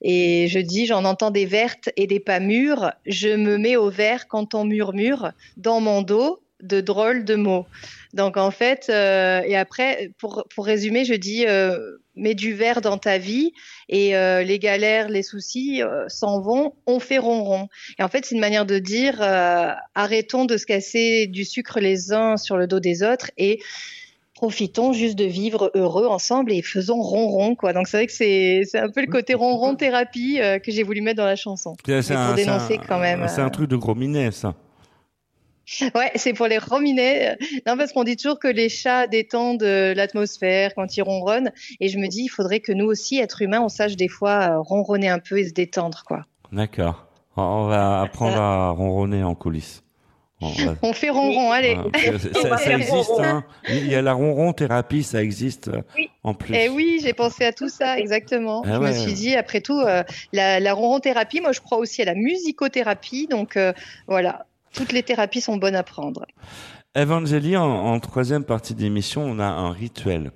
et je dis, j'en entends des vertes et des pas mûres. Je me mets au vert quand on murmure dans mon dos de drôles de mots. Donc en fait, euh, et après, pour, pour résumer, je dis, euh, mets du verre dans ta vie et euh, les galères, les soucis euh, s'en vont, on fait ronron. Et en fait, c'est une manière de dire, euh, arrêtons de se casser du sucre les uns sur le dos des autres et profitons juste de vivre heureux ensemble et faisons ronron quoi. Donc c'est vrai que c'est c'est un peu le côté ronron thérapie que j'ai voulu mettre dans la chanson. C'est un, dénoncer quand même. C'est un truc de gros minet ça. Ouais, c'est pour les rominets. Non, parce qu'on dit toujours que les chats détendent euh, l'atmosphère quand ils ronronnent. Et je me dis, il faudrait que nous aussi, êtres humains, on sache des fois euh, ronronner un peu et se détendre, quoi. D'accord. On va apprendre à ronronner en coulisses. (laughs) On, fait ronron, allez. ça, (laughs) existe, hein. Il y a la ronron thérapie, ça existe euh, en plus. Eh oui, j'ai pensé à tout ça, exactement. Ah je me suis dit, après tout, la, la ronron thérapie, moi je crois aussi à la musicothérapie, donc voilà, toutes les thérapies sont bonnes à prendre. Evangélie, en, troisième partie d'émission, on a un rituel.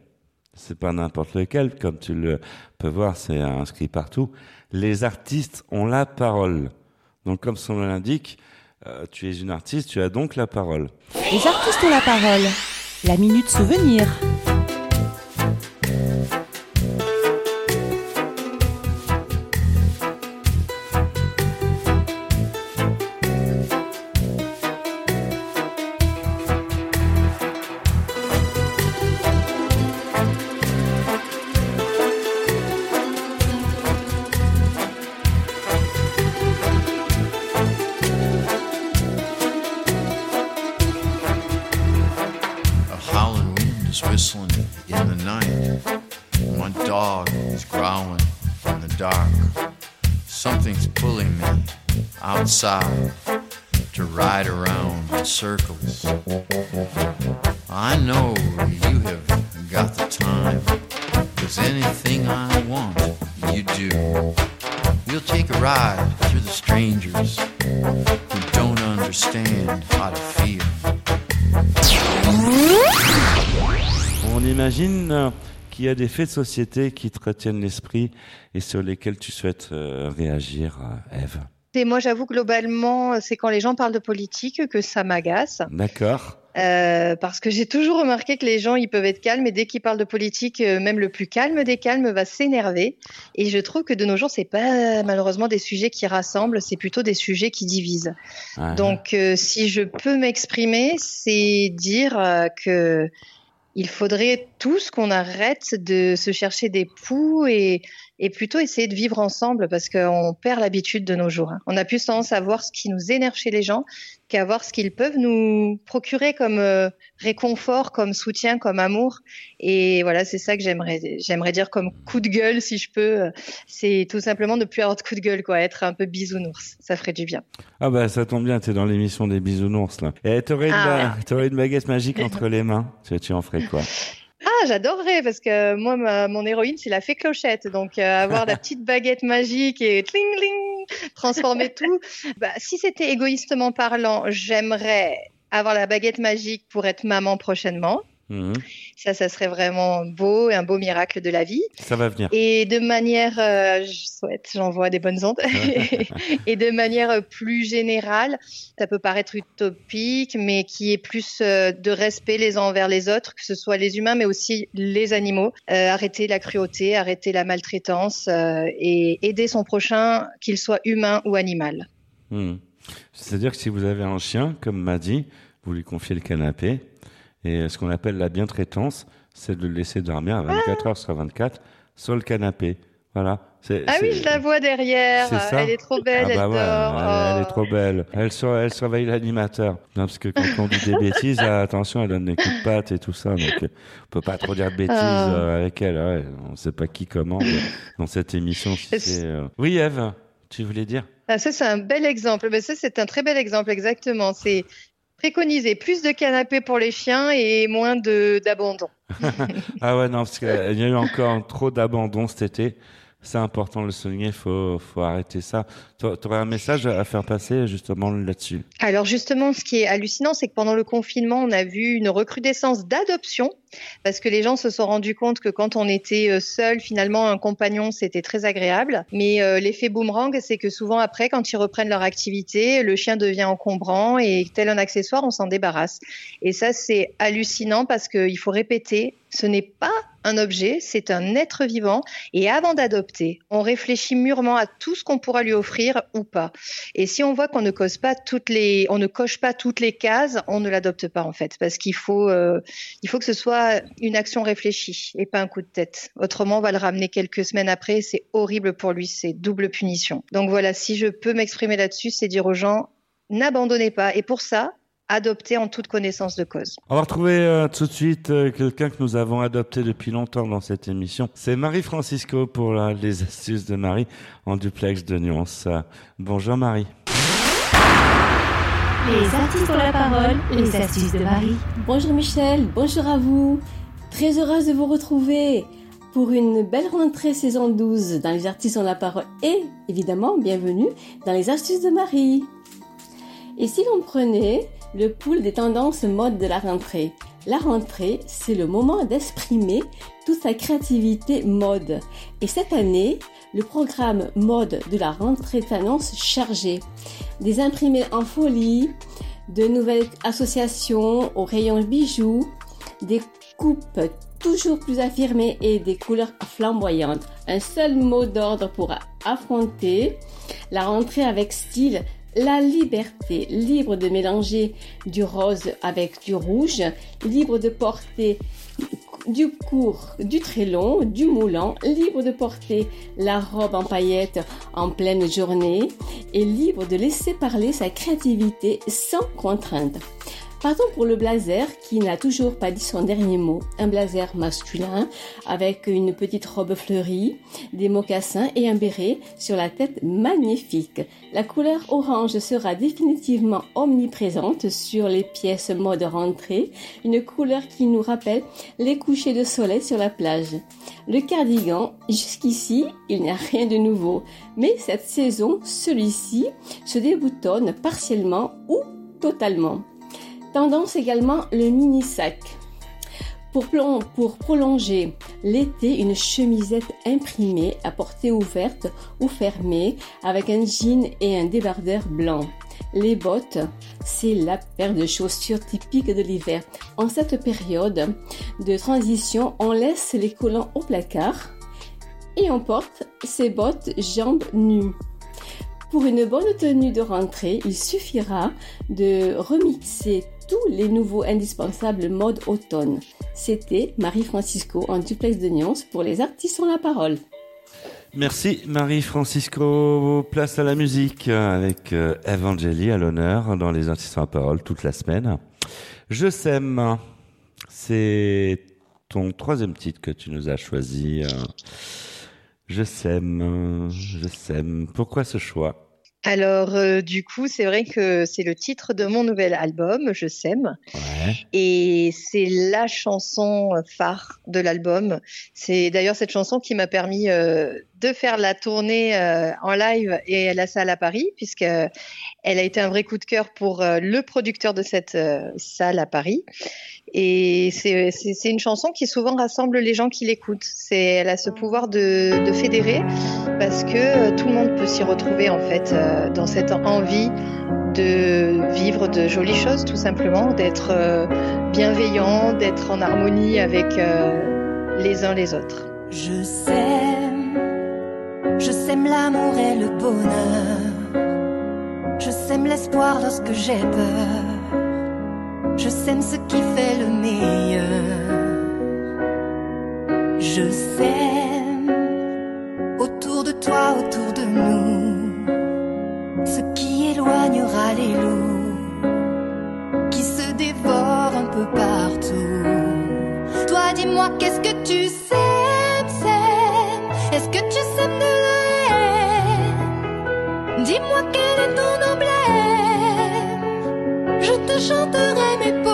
C'est pas n'importe lequel, comme tu le peux voir, c'est inscrit partout. Les artistes ont la parole. Donc, comme son nom l'indique, euh, tu es une artiste, tu as donc la parole. Les artistes ont la parole. La minute souvenir. Circles. I know you have got the time, cause anything I want, you do. We'll take a ride through the strangers who don't understand how to feel. On imagine qu'il y a des faits de société qui te retiennent l'esprit et sur lesquels tu souhaites euh, réagir, euh, Eve. Et moi, j'avoue, globalement, c'est quand les gens parlent de politique que ça m'agace. D'accord. Euh, parce que j'ai toujours remarqué que les gens, ils peuvent être calmes, et dès qu'ils parlent de politique, euh, même le plus calme des calmes va s'énerver. Et je trouve que de nos jours, c'est pas malheureusement des sujets qui rassemblent, c'est plutôt des sujets qui divisent. Donc, euh, si je peux m'exprimer, c'est dire que il faudrait tous qu'on arrête de se chercher des poux et et plutôt essayer de vivre ensemble parce qu'on perd l'habitude de nos jours. Hein. On a plus tendance à voir ce qui nous énerve chez les gens qu'à voir ce qu'ils peuvent nous procurer comme euh, réconfort, comme soutien, comme amour. Et voilà, c'est ça que j'aimerais, j'aimerais dire comme coup de gueule, si je peux. C'est tout simplement ne plus avoir de coup de gueule, quoi, être un peu bisounours. Ça ferait du bien. Ah bah ça tombe bien, t'es dans l'émission des bisounours là. Et t'aurais une, ah. une baguette magique (laughs) entre les mains. Tu en ferais quoi? Ah, j'adorerais parce que moi, mon héroïne, c'est la fée clochette. Donc, euh, avoir la petite baguette magique et tling, tling, transformer (laughs) tout. Bah, si c'était égoïstement parlant, j'aimerais avoir la baguette magique pour être maman prochainement. Mhm. Ça, ça serait vraiment beau et un beau miracle de la vie. Ça va venir. Et de manière, euh, je souhaite, j'envoie des bonnes ondes. (laughs) et de manière plus générale, ça peut paraître utopique, mais qui est plus euh, de respect les uns envers les autres, que ce soit les humains, mais aussi les animaux. Euh, arrêter la cruauté, arrêter la maltraitance et aider son prochain, qu'il soit humain ou animal. Hmm. C'est-à-dire que si vous avez un chien, comme m'a dit, vous lui confiez le canapé, et ce qu'on appelle la bientraitance, c'est de le laisser dormir à 24 heures sur 24 sur le canapé. Voilà. Ah oui, je la vois derrière. Elle est trop belle, ah bah elle dort. Elle, est trop belle. Elle, elle surveille l'animateur. parce que quand on dit des bêtises, attention, elle donne des coups de patte et tout ça. Donc, on peut pas trop dire de bêtises ah. euh, avec elle. Ouais. On sait pas qui commande dans cette émission. Euh, oui, Eve, tu voulais dire? Ah, ça, c'est un bel exemple. Mais ça, c'est un très bel exemple, exactement. C'est préconiser plus de canapés pour les chiens et moins d'abandon. (laughs) ah ouais, non, parce qu'il y a eu encore trop d'abandon cet été. C'est important de le souligner, il faut, arrêter ça. Tu aurais un message à faire passer justement là-dessus? Alors justement, ce qui est hallucinant, c'est que pendant le confinement, on a vu une recrudescence d'adoption parce que les gens se sont rendus compte que quand on était euh, seul, finalement, un compagnon, c'était très agréable. Mais euh, l'effet boomerang, c'est que souvent après, quand ils reprennent leur activité, le chien devient encombrant et tel un accessoire, on s'en débarrasse. Et ça, c'est hallucinant parce qu'il faut répéter, ce n'est pas un objet, c'est un être vivant. Et avant d'adopter, on réfléchit mûrement à tout ce qu'on pourra lui offrir ou pas. Et si on voit qu'on ne coche pas toutes les, ne coche pas toutes les cases, on ne l'adopte pas en fait, parce qu'il faut, euh, faut que ce soit une action réfléchie et pas un coup de tête. Autrement, on va le ramener quelques semaines après. C'est horrible pour lui. C'est double punition. Donc voilà, si je peux m'exprimer là-dessus, c'est dire aux gens, n'abandonnez pas. Et pour ça, adoptez en toute connaissance de cause. On va retrouver euh, tout de suite euh, quelqu'un que nous avons adopté depuis longtemps dans cette émission. C'est Marie Francisco pour les astuces de Marie en duplex de nuance. bonjour Marie. Les artistes ont la parole, les astuces de Marie. Bonjour Michel, bonjour à vous. Très heureuse de vous retrouver pour une belle rentrée saison 12 dans les artistes ont la parole et évidemment bienvenue dans les astuces de Marie. Et si l'on prenait le pool des tendances mode de la rentrée, La rentrée, c'est le moment d'exprimer toute sa créativité mode. Et cette année, le programme mode de la rentrée s'annonce chargé. Des imprimés en folie, de nouvelles associations au rayon bijoux, des coupes toujours plus affirmées et des couleurs flamboyantes. Un seul mot d'ordre pour affronter la rentrée avec style, la liberté, libre de mélanger du rose avec du rouge, libre de porter du court, du très long, du moulant, libre de porter la robe en paillettes en pleine journée et libre de laisser parler sa créativité sans contrainte. Partons pour le blazer qui n'a toujours pas dit son dernier mot. Un blazer masculin avec une petite robe fleurie, des mocassins et un béret sur la tête magnifique. La couleur orange sera définitivement omniprésente sur les pièces mode rentrée, une couleur qui nous rappelle les couchers de soleil sur la plage. Le cardigan, jusqu'ici, il n'y a rien de nouveau, mais cette saison, celui-ci se déboutonne partiellement ou totalement. Tendance également le mini sac. Pour, pour prolonger l'été, une chemisette imprimée à portée ouverte ou fermée avec un jean et un débardeur blanc. Les bottes, c'est la paire de chaussures typique de l'hiver. En cette période de transition, on laisse les collants au placard et on porte ses bottes jambes nues. Pour une bonne tenue de rentrée, il suffira de remixer tous les nouveaux indispensables mode automne. C'était Marie-Francisco en duplex de Nyons pour les artistes ont la parole. Merci Marie-Francisco. Place à la musique avec euh, Evangélie à l'honneur dans les artistes la parole toute la semaine. Je sème. C'est ton troisième titre que tu nous as choisi. Euh. Je sème, je sème. Pourquoi ce choix? Alors, euh, du coup, c'est vrai que c'est le titre de mon nouvel album, Je sème. Et c'est la chanson phare de l'album. C'est d'ailleurs cette chanson qui m'a permis euh, de faire la tournée euh, en live et à la salle à Paris, puisque elle a été un vrai coup de cœur pour le producteur de cette salle à Paris. Et c'est une chanson qui souvent rassemble les gens qui l'écoutent. Elle a ce pouvoir de, de, fédérer parce que euh, tout le monde peut s'y retrouver en fait euh, dans cette envie de vivre de jolies choses tout simplement, d'être euh, bienveillant, d'être en harmonie avec les uns les autres. Je sème, je sème l'amour et le bonheur, je sème l'espoir lorsque j'ai peur. Je sème ce qui fait le meilleur. Je sème autour de toi, autour de nous, ce qui éloignera les loups qui se dévorent un peu partout. Toi, dis-moi, qu'est-ce que tu sèmes, sèmes? Est-ce que tu sèmes de la haine Dis-moi quel est ton. Je te chanterai. Je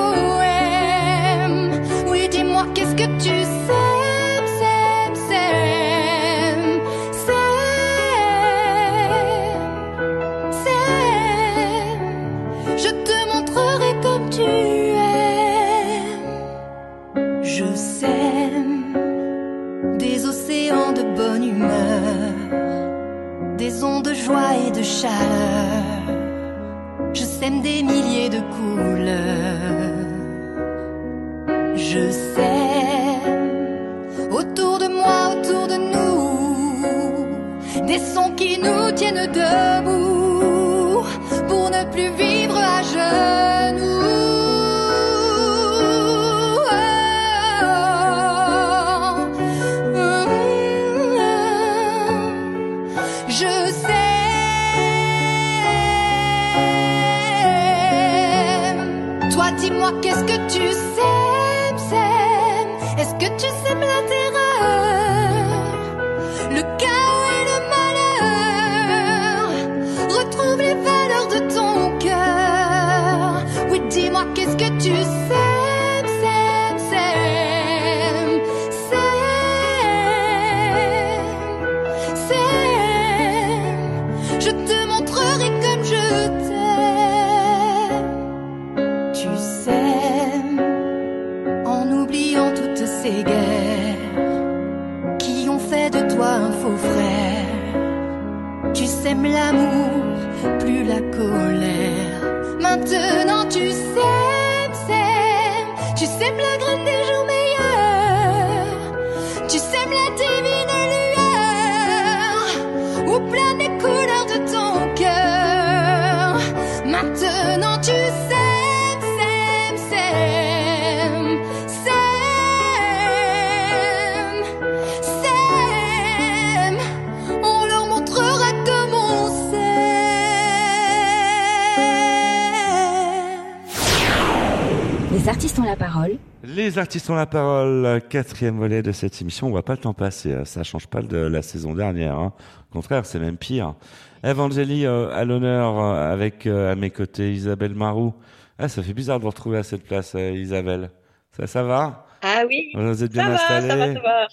artistes ont la parole. Les artistes ont la parole, quatrième volet de cette émission. On voit pas le temps passer, hein. ça change pas de la saison dernière. hein. Au contraire, c'est même pire. Evangélie euh, à l'honneur euh, avec euh, à mes côtés Isabelle Marou. Ah, ça fait bizarre de vous retrouver à cette place, euh, Isabelle. Ça, ça va? Ah oui, Vous êtes bien ça va, ça va, ça va.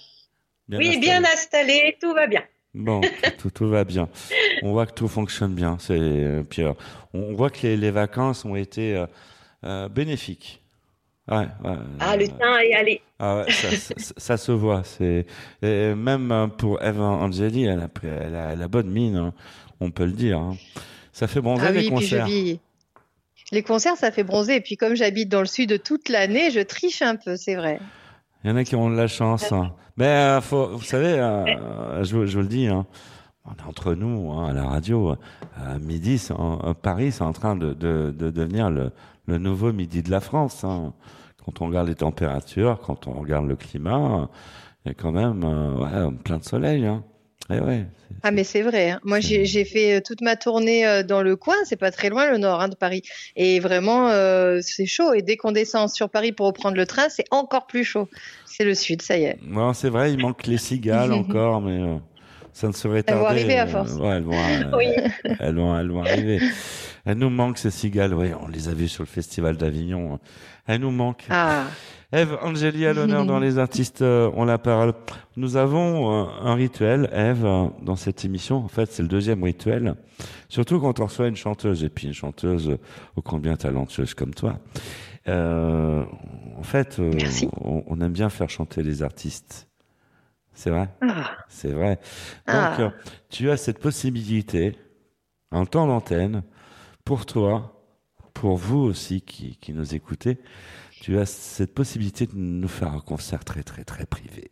Bien oui, installée bien installé, tout va bien. Bon, (laughs) tout, tout va bien. On voit que tout fonctionne bien. C'est euh, euh, on on voit que les, les vacances ont été euh, euh, bénéfiques. Ouais, ouais, Ah, le temps est allé. Ah ouais, ça, ça, ça- ça se voit. C'est et même euh, pour Eva Angeli, elle a, pris- elle a, elle a bonne mine, hein, on peut le dire. hein. Ça fait bronzer Ah les oui, puis je concerts. vis. Les concerts, ça fait bronzer. Et puis comme j'habite dans le sud toute l'année, je triche un peu, c'est vrai. Il y en a qui ont de la chance. hein. Mais euh, faut, vous savez, euh, je, vous- je vous le dis, hein, on est entre nous hein, à la radio. À midi, c'est en- euh, Paris, c'est en train de, de, de devenir le, le nouveau midi de la France. hein. Quand on regarde les températures, quand on regarde le climat, il y a quand même euh, ouais, plein de soleil. Hein. Eh ouais, Ah mais c'est vrai. hein. Moi j'ai fait euh, toute ma tournée euh, dans le coin, c'est pas très loin le nord hein, de Paris. Et vraiment euh, c'est chaud. Et dès qu'on descend sur Paris pour reprendre le train, c'est encore plus chaud. C'est le sud, ça y est. Non, c'est vrai, il manque les cigales (laughs) encore, mais euh, ça ne serait Elles vont tarder. arriver à force. ouais, elles vont, (laughs) euh, Oui. elles vont, elles vont arriver. Elles nous manquent ces cigales. Oui, on les a vues sur le festival d'Avignon. Elles nous manquent. Ah, Eve, Angélie à l'honneur dans les artistes euh, ont la parole. Nous avons euh, un rituel, Eve, dans cette émission. En fait, c'est le deuxième rituel. Surtout quand on reçoit une chanteuse, et puis une chanteuse ô combien talentueuse comme toi. Euh, en fait, on aime bien faire chanter les artistes. C'est vrai ah, C'est vrai. Donc, Ah. euh, tu as cette possibilité, un temps d'antenne, pour toi, pour vous aussi qui, qui nous écoutez, tu as cette possibilité de nous faire un concert très, très, très privé.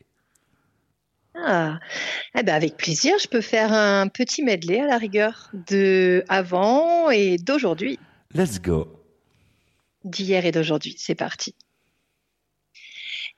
ah. Eh ben avec plaisir, je peux faire un petit medley à la rigueur de avant et d'aujourd'hui, Let's go. d'hier et d'aujourd'hui. C'est parti.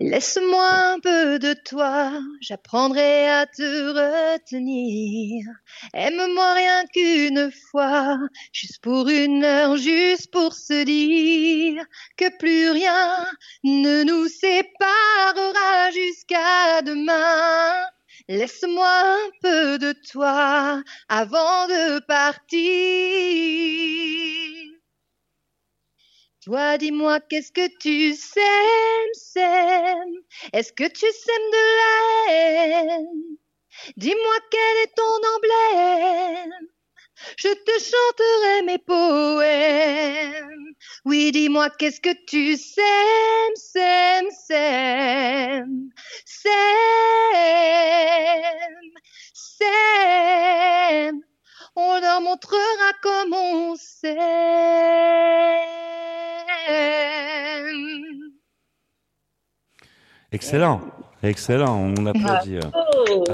Laisse-moi un peu de toi, j'apprendrai à te retenir. Aime-moi rien qu'une fois, juste pour une heure, juste pour se dire que plus rien ne nous séparera jusqu'à demain. Laisse-moi un peu de toi avant de partir. Toi, dis-moi, qu'est-ce que tu sèmes, sèmes? Est-ce que tu sèmes de la haine? Dis-moi, quel est ton emblème? Je te chanterai mes poèmes. Oui, dis-moi, qu'est-ce que tu sèmes, sèmes, sèmes? Sème, sème on leur montrera comme on s'aime. Excellent. Excellent. On applaudit. euh.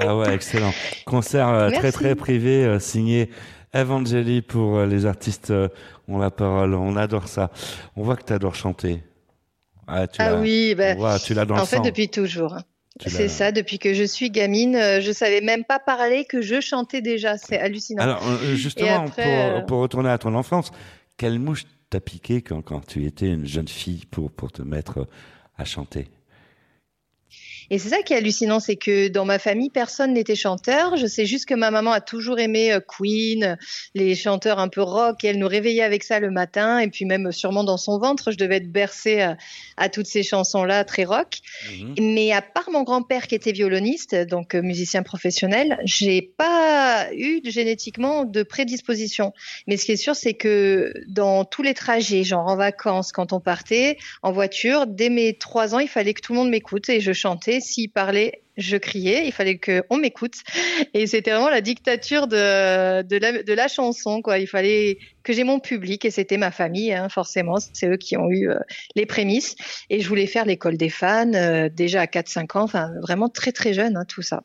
Ah ouais, excellent. Concert euh, très, très privé, euh, signé Evangélie pour les artistes ont la parole. On adore ça. On voit que tu adores chanter. Ah, tu Ah oui, voit, tu l'as dans le en fait, sang. depuis toujours. C'est ça, depuis que je suis gamine, euh, je savais même pas parler que je chantais déjà. C'est hallucinant. Alors, euh, justement, après, pour, euh, pour retourner à ton enfance, quelle mouche t'a piqué quand, quand tu étais une jeune fille pour, pour te mettre à chanter? Et c'est ça qui est hallucinant, c'est que dans ma famille, personne n'était chanteur. Je sais juste que ma maman a toujours aimé euh, Queen, les chanteurs un peu rock, et elle nous réveillait avec ça le matin. Et puis même euh, sûrement dans son ventre, je devais être bercée à, à toutes ces chansons-là très rock. Mhm. Mais à part mon grand-père qui était violoniste, donc euh, musicien professionnel, j'ai pas eu génétiquement de prédisposition. Mais ce qui est sûr, c'est que dans tous les trajets, genre en vacances, quand on partait en voiture, dès mes trois ans, il fallait que tout le monde m'écoute et je chantais s'il parlait, je criais, il fallait qu'on m'écoute. Et c'était vraiment la dictature de, de, la, chanson. Quoi. Il fallait que j'ai mon public et c'était ma famille, hein, forcément. C'est eux qui ont eu euh, les prémices. Et je voulais faire l'école des fans euh, déjà à 4-5 ans, enfin vraiment très très jeune, hein, tout ça.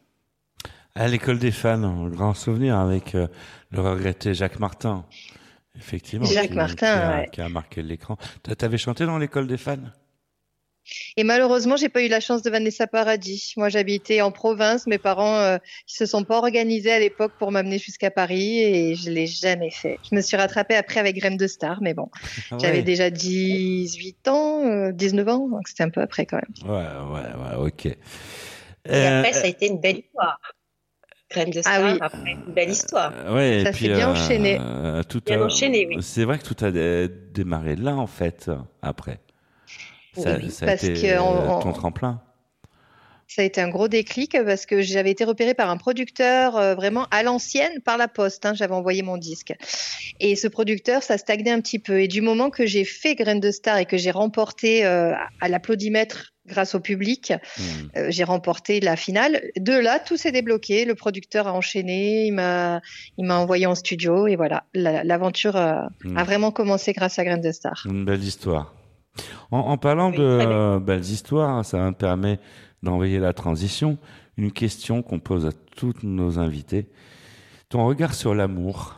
À l'école des fans, un grand souvenir avec euh, le regretté Jacques Martin. Effectivement. Jacques Martin, qui a, marqué l'écran. Tu avais chanté dans l'école des fans? Et malheureusement, j'ai pas eu la chance de Vanessa Paradis. Moi, j'habitais en province. Mes parents, euh, ils se sont pas organisés à l'époque pour m'amener jusqu'à Paris et je l'ai jamais fait. Je me suis rattrapée après avec Graine de Star, mais bon, (laughs) j'avais déjà 18 ans, 19 euh, ans, donc c'était un peu après quand même. Ouais, ouais, ouais, ok. Et après, ça a été une belle histoire. Graine de ah Star, ah oui. après, une belle histoire. ouais, ça s'est bien enchaîné. tout bien enchaîné, oui. C'est vrai que tout a démarré là, en fait, après. Ça, ça a été que euh, ton tremplin. Ça a été un gros déclic parce que j'avais été repérée par un producteur euh, vraiment à l'ancienne par la poste. Hein, j'avais envoyé mon disque. Et ce producteur, ça stagnait un petit peu. Et du moment que j'ai fait Graine de Star et que j'ai remporté euh, à l'applaudimètre grâce au public, hmm. j'ai remporté la finale. De là, tout s'est débloqué. Le producteur a enchaîné, il m'a, il m'a envoyé en studio et voilà, l'aventure a, hmm. a vraiment commencé grâce à Graine de Star. Une belle histoire. En, parlant de belles histoires, ça me permet d'envoyer la transition. Une question qu'on pose à tous nos invités. Ton regard sur l'amour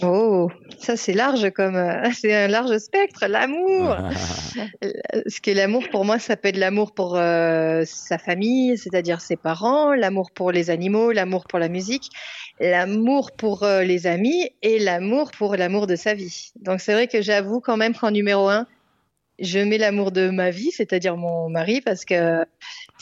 Oh, ça c'est large comme euh, (laughs) c'est un large spectre, l'amour. (laughs) Ce qui est l'amour pour moi, ça peut être l'amour pour euh, sa famille, c'est-à-dire ses parents, l'amour pour les animaux, l'amour pour la musique, l'amour pour euh, les amis et l'amour pour l'amour de sa vie. Donc c'est vrai que j'avoue quand même qu'en numéro un, je mets l'amour de ma vie, c'est-à-dire mon mari, parce que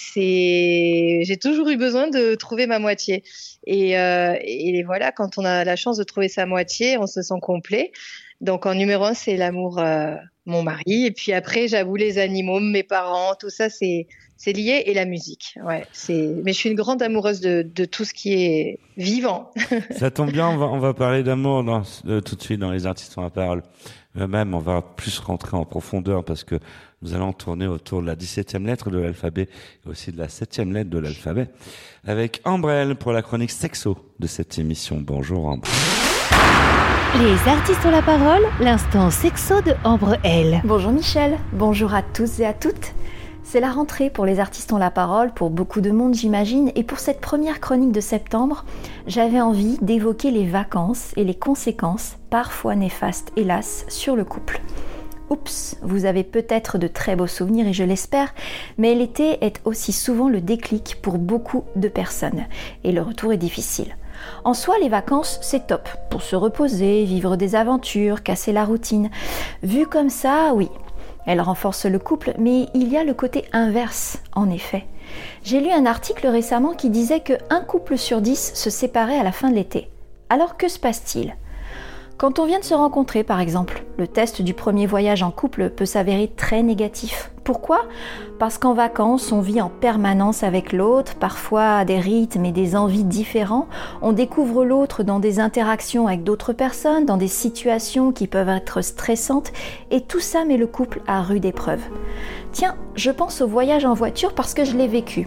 c'est, j'ai toujours eu besoin de trouver ma moitié. Et, euh, et, voilà, quand on a la chance de trouver sa moitié, on se sent complet. Donc en numéro un, c'est l'amour, euh, mon mari. Et puis après, j'avoue les animaux, mes parents, tout ça, c'est lié et la musique. Ouais. Mais je suis une grande amoureuse de, tout ce qui est vivant. ça tombe bien, on va parler d'amour euh, tout de suite dans les artistes en la parole. Même, on va plus rentrer en profondeur parce que nous allons tourner autour de la 17e lettre de l'alphabet et aussi de la 7e lettre de l'alphabet avec Ambrelle pour la chronique sexo de cette émission. Bonjour Ambre. Les artistes ont la parole, l'instant sexo de Ambre L. Bonjour Michel, bonjour à tous et à toutes. C'est la rentrée pour les artistes ont la parole, pour beaucoup de monde j'imagine, et pour cette première chronique de septembre, j'avais envie d'évoquer les vacances et les conséquences, parfois néfastes hélas, sur le couple. Oups, vous avez peut-être de très beaux souvenirs et je l'espère, mais l'été est aussi souvent le déclic pour beaucoup de personnes, et le retour est difficile. En soi, les vacances, c'est top. Pour se reposer, vivre des aventures, casser la routine. Vu comme ça, oui, elle renforce le couple, mais il y a le côté inverse, en effet. J'ai lu un article récemment qui disait que un couple sur dix se séparait à la fin de l'été. Alors que se passe-t-il? Quand on vient de se rencontrer, par exemple, le test du premier voyage en couple peut s'avérer très négatif. Pourquoi? Parce qu'en vacances, on vit en permanence avec l'autre, parfois des rythmes et des envies différents. On découvre l'autre dans des interactions avec d'autres personnes, dans des situations qui peuvent être stressantes, et tout ça met le couple à rude épreuve. Tiens, je pense au voyage en voiture parce que je l'ai vécu.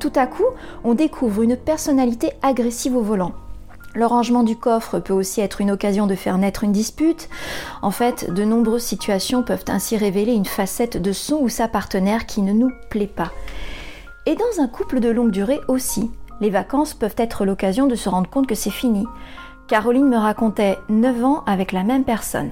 Tout à coup, on découvre une personnalité agressive au volant le rangement du coffre peut aussi être une occasion de faire naître une dispute. En fait, de nombreuses situations peuvent ainsi révéler une facette de son ou sa partenaire qui ne nous plaît pas. Et dans un couple de longue durée aussi, les vacances peuvent être l'occasion de se rendre compte que c'est fini. Caroline me racontait 9 ans avec la même personne.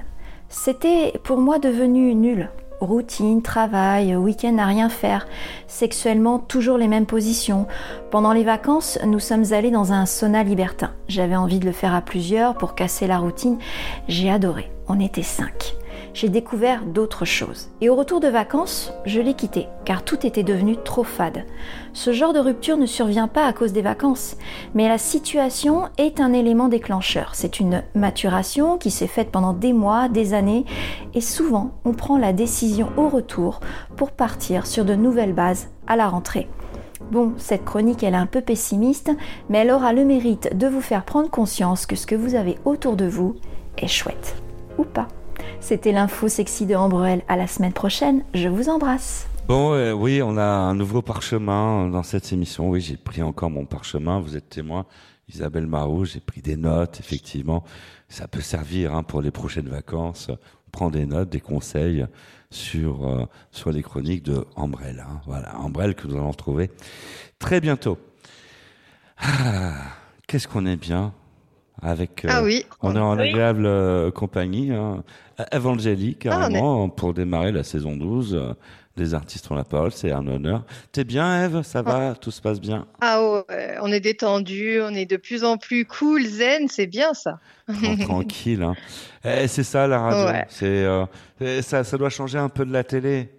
C'était pour moi devenu nul routine, travail, week-end à rien faire, sexuellement toujours les mêmes positions. Pendant les vacances, nous sommes allés dans un sauna libertin. J'avais envie de le faire à plusieurs pour casser la routine. J'ai adoré. On était cinq j'ai découvert d'autres choses. Et au retour de vacances, je l'ai quitté, car tout était devenu trop fade. Ce genre de rupture ne survient pas à cause des vacances, mais la situation est un élément déclencheur. C'est une maturation qui s'est faite pendant des mois, des années, et souvent on prend la décision au retour pour partir sur de nouvelles bases à la rentrée. Bon, cette chronique, elle est un peu pessimiste, mais elle aura le mérite de vous faire prendre conscience que ce que vous avez autour de vous est chouette. Ou pas. C'était l'info sexy de Ambrelle. À la semaine prochaine. Je vous embrasse. Bon, oui, on a un nouveau parchemin dans cette émission. Oui, j'ai pris encore mon parchemin. Vous êtes témoin, Isabelle Marou. J'ai pris des notes, effectivement. Ça peut servir hein, pour les prochaines vacances. Prends des notes, des conseils sur euh, les chroniques de Ambrelle. Hein. Voilà, Ambrelle que nous allons trouver très bientôt. Ah, Qu'est-ce qu'on est bien avec. Euh, ah oui. On est en agréable euh, compagnie. Hein. Evangélique, ah, carrément, pour démarrer la saison 12 des artistes ont la parole, c'est un honneur. T'es bien, Eve? Ça va? Ah. Tout se passe bien? Ah ouais, on est détendu, on est de plus en plus cool, zen, c'est bien ça. tranquille. Hein. (laughs) Eh, c'est ça la radio. C'est euh, ça, ça doit changer un peu de la télé.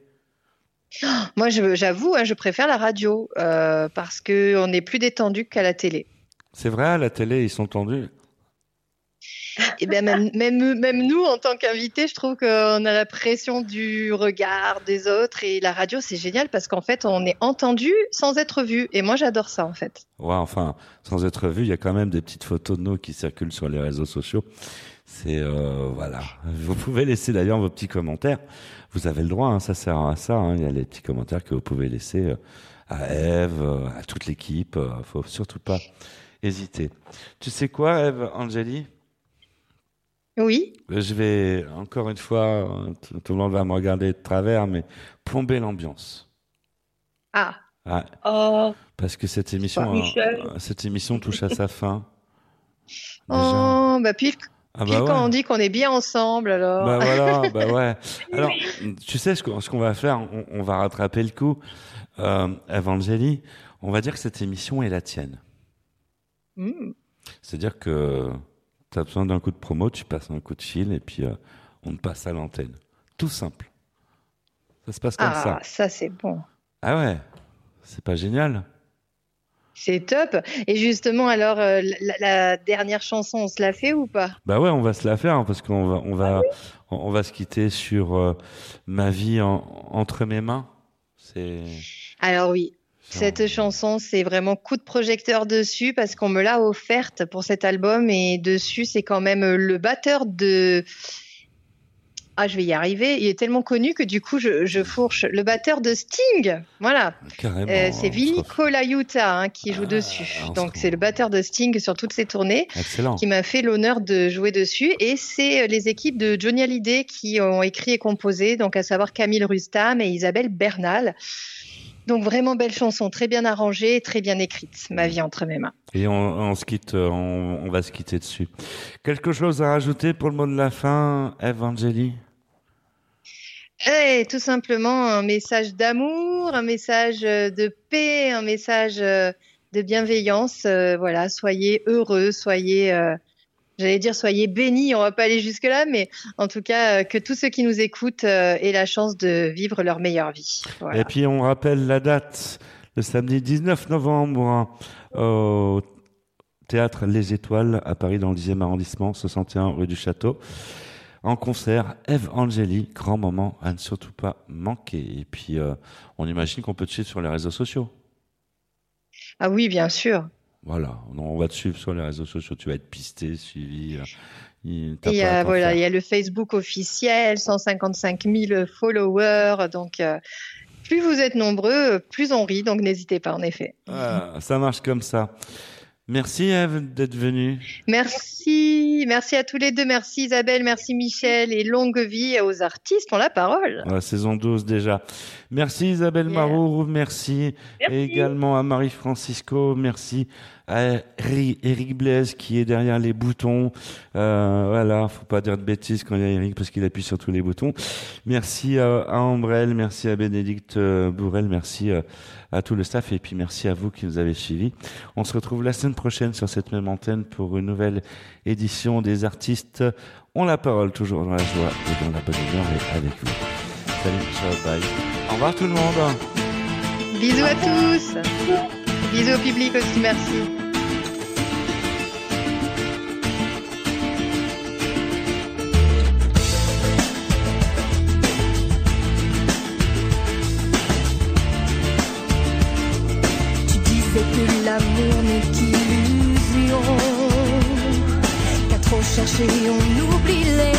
Moi, j'avoue, hein, je préfère la radio euh, parce que on est plus détendu qu'à la télé. C'est vrai, à la télé, ils sont tendus. (laughs) Et même, même, même nous, en tant qu'invités, je trouve qu'on a la pression du regard des autres. Et la radio, c'est génial parce qu'en fait, on est entendu sans être vu. Et moi, j'adore ça, en fait. Ouais, enfin, sans être vu, il y a quand même des petites photos de nous qui circulent sur les réseaux sociaux. C'est euh, voilà. Vous pouvez laisser d'ailleurs vos petits commentaires. Vous avez le droit, hein, ça sert à ça. Hein. Il y a les petits commentaires que vous pouvez laisser euh, à Eve, euh, à toute l'équipe. Faut surtout pas hésiter. Tu sais quoi, Eve, Angélie? Oui. Je vais, encore une fois, tout le monde va me regarder de travers, mais plomber l'ambiance. Ah. Oh. Parce que cette émission, euh, cette émission touche à sa fin. (laughs) Oh, bah puis, ah bah quand on dit qu'on est bien ensemble, alors. Bah voilà, bah (laughs) ouais. Alors, tu sais ce qu'on va faire? On, va rattraper le coup. Euh, Evangélie, on va dire que cette émission est la tienne. Hmm. C'est-à-dire que tu as besoin d'un coup de promo, tu passes un coup de fil et puis euh, on te passe à l'antenne. Tout simple. Ça se passe comme ça. Ah, ça c'est bon. Ah ouais, c'est pas génial c'est top. Et justement, alors, euh, la, dernière chanson, on se la fait ou pas? Bah ouais, on va se la faire hein, parce qu'on va, on va, ah on va se quitter sur euh, ma vie entre mes mains. C'est. Alors oui, cette chanson, c'est vraiment coup de projecteur dessus parce qu'on me l'a offerte pour cet album et dessus, c'est quand même le batteur de ah, je vais y arriver. Il est tellement connu que du coup, je, fourche le batteur de Sting. Voilà. Euh, c'est Vinny Colaiuta hein, qui joue ah, dessus. Donc, c'est le batteur de Sting sur toutes ses tournées qui m'a fait l'honneur de jouer dessus. Et c'est euh, les équipes de Johnny Hallyday qui ont écrit et composé, donc à savoir Camille Rustam et Isabelle Bernal. Donc vraiment belle chanson, très bien arrangée, très bien écrite. Ma vie entre mes mains. Et on, se quitte, euh, on, va se quitter dessus. Quelque chose à rajouter pour le mot de la fin, Evangélie eh, tout simplement un message d'amour, un message euh, de paix, un message euh, de bienveillance. voilà, soyez heureux, soyez J'allais dire soyez bénis, on va pas aller jusque là, mais en tout cas euh, que tous ceux qui nous écoutent euh, aient la chance de vivre leur meilleure vie. Et puis on rappelle la date, le samedi 19 novembre au théâtre Les Étoiles à Paris dans le 10e arrondissement, 61 rue du Château. En concert, Eve Angeli, grand moment à ne surtout pas manquer. Et puis euh, on imagine qu'on peut te suivre sur les réseaux sociaux. Ah oui, bien sûr. Voilà, on va te suivre sur les réseaux sociaux, tu vas être pisté, suivi. Euh, il, y a, voilà, il y a le Facebook officiel, 155 000 followers, donc euh, plus vous êtes nombreux, plus on rit, donc n'hésitez pas en effet. Ah, ça marche comme ça. Merci Eve d'être venue. Merci, merci à tous les deux, merci Isabelle, merci Michel et longue vie aux artistes ont la parole. La saison 12 déjà. Merci Isabelle Marou, merci. également à Marie Francisco, merci à Eric Blaise qui est derrière les boutons. Euh, voilà, faut pas dire de bêtises quand il y a Eric parce qu'il appuie sur tous les boutons. Merci à, à Ambrelle, merci à Bénédicte euh, Bourrel, merci euh, à tout le staff et puis merci à vous qui nous avez suivis. On se retrouve la semaine prochaine sur cette même antenne pour une nouvelle édition des artistes ont la parole toujours dans la joie et dans la bonne humeur et avec vous. Salut, ciao, bye. Au revoir tout le monde. Bisous à tous. Bisous au public aussi, merci. Tu disais que l'amour n'est chercher on oublie les rêves.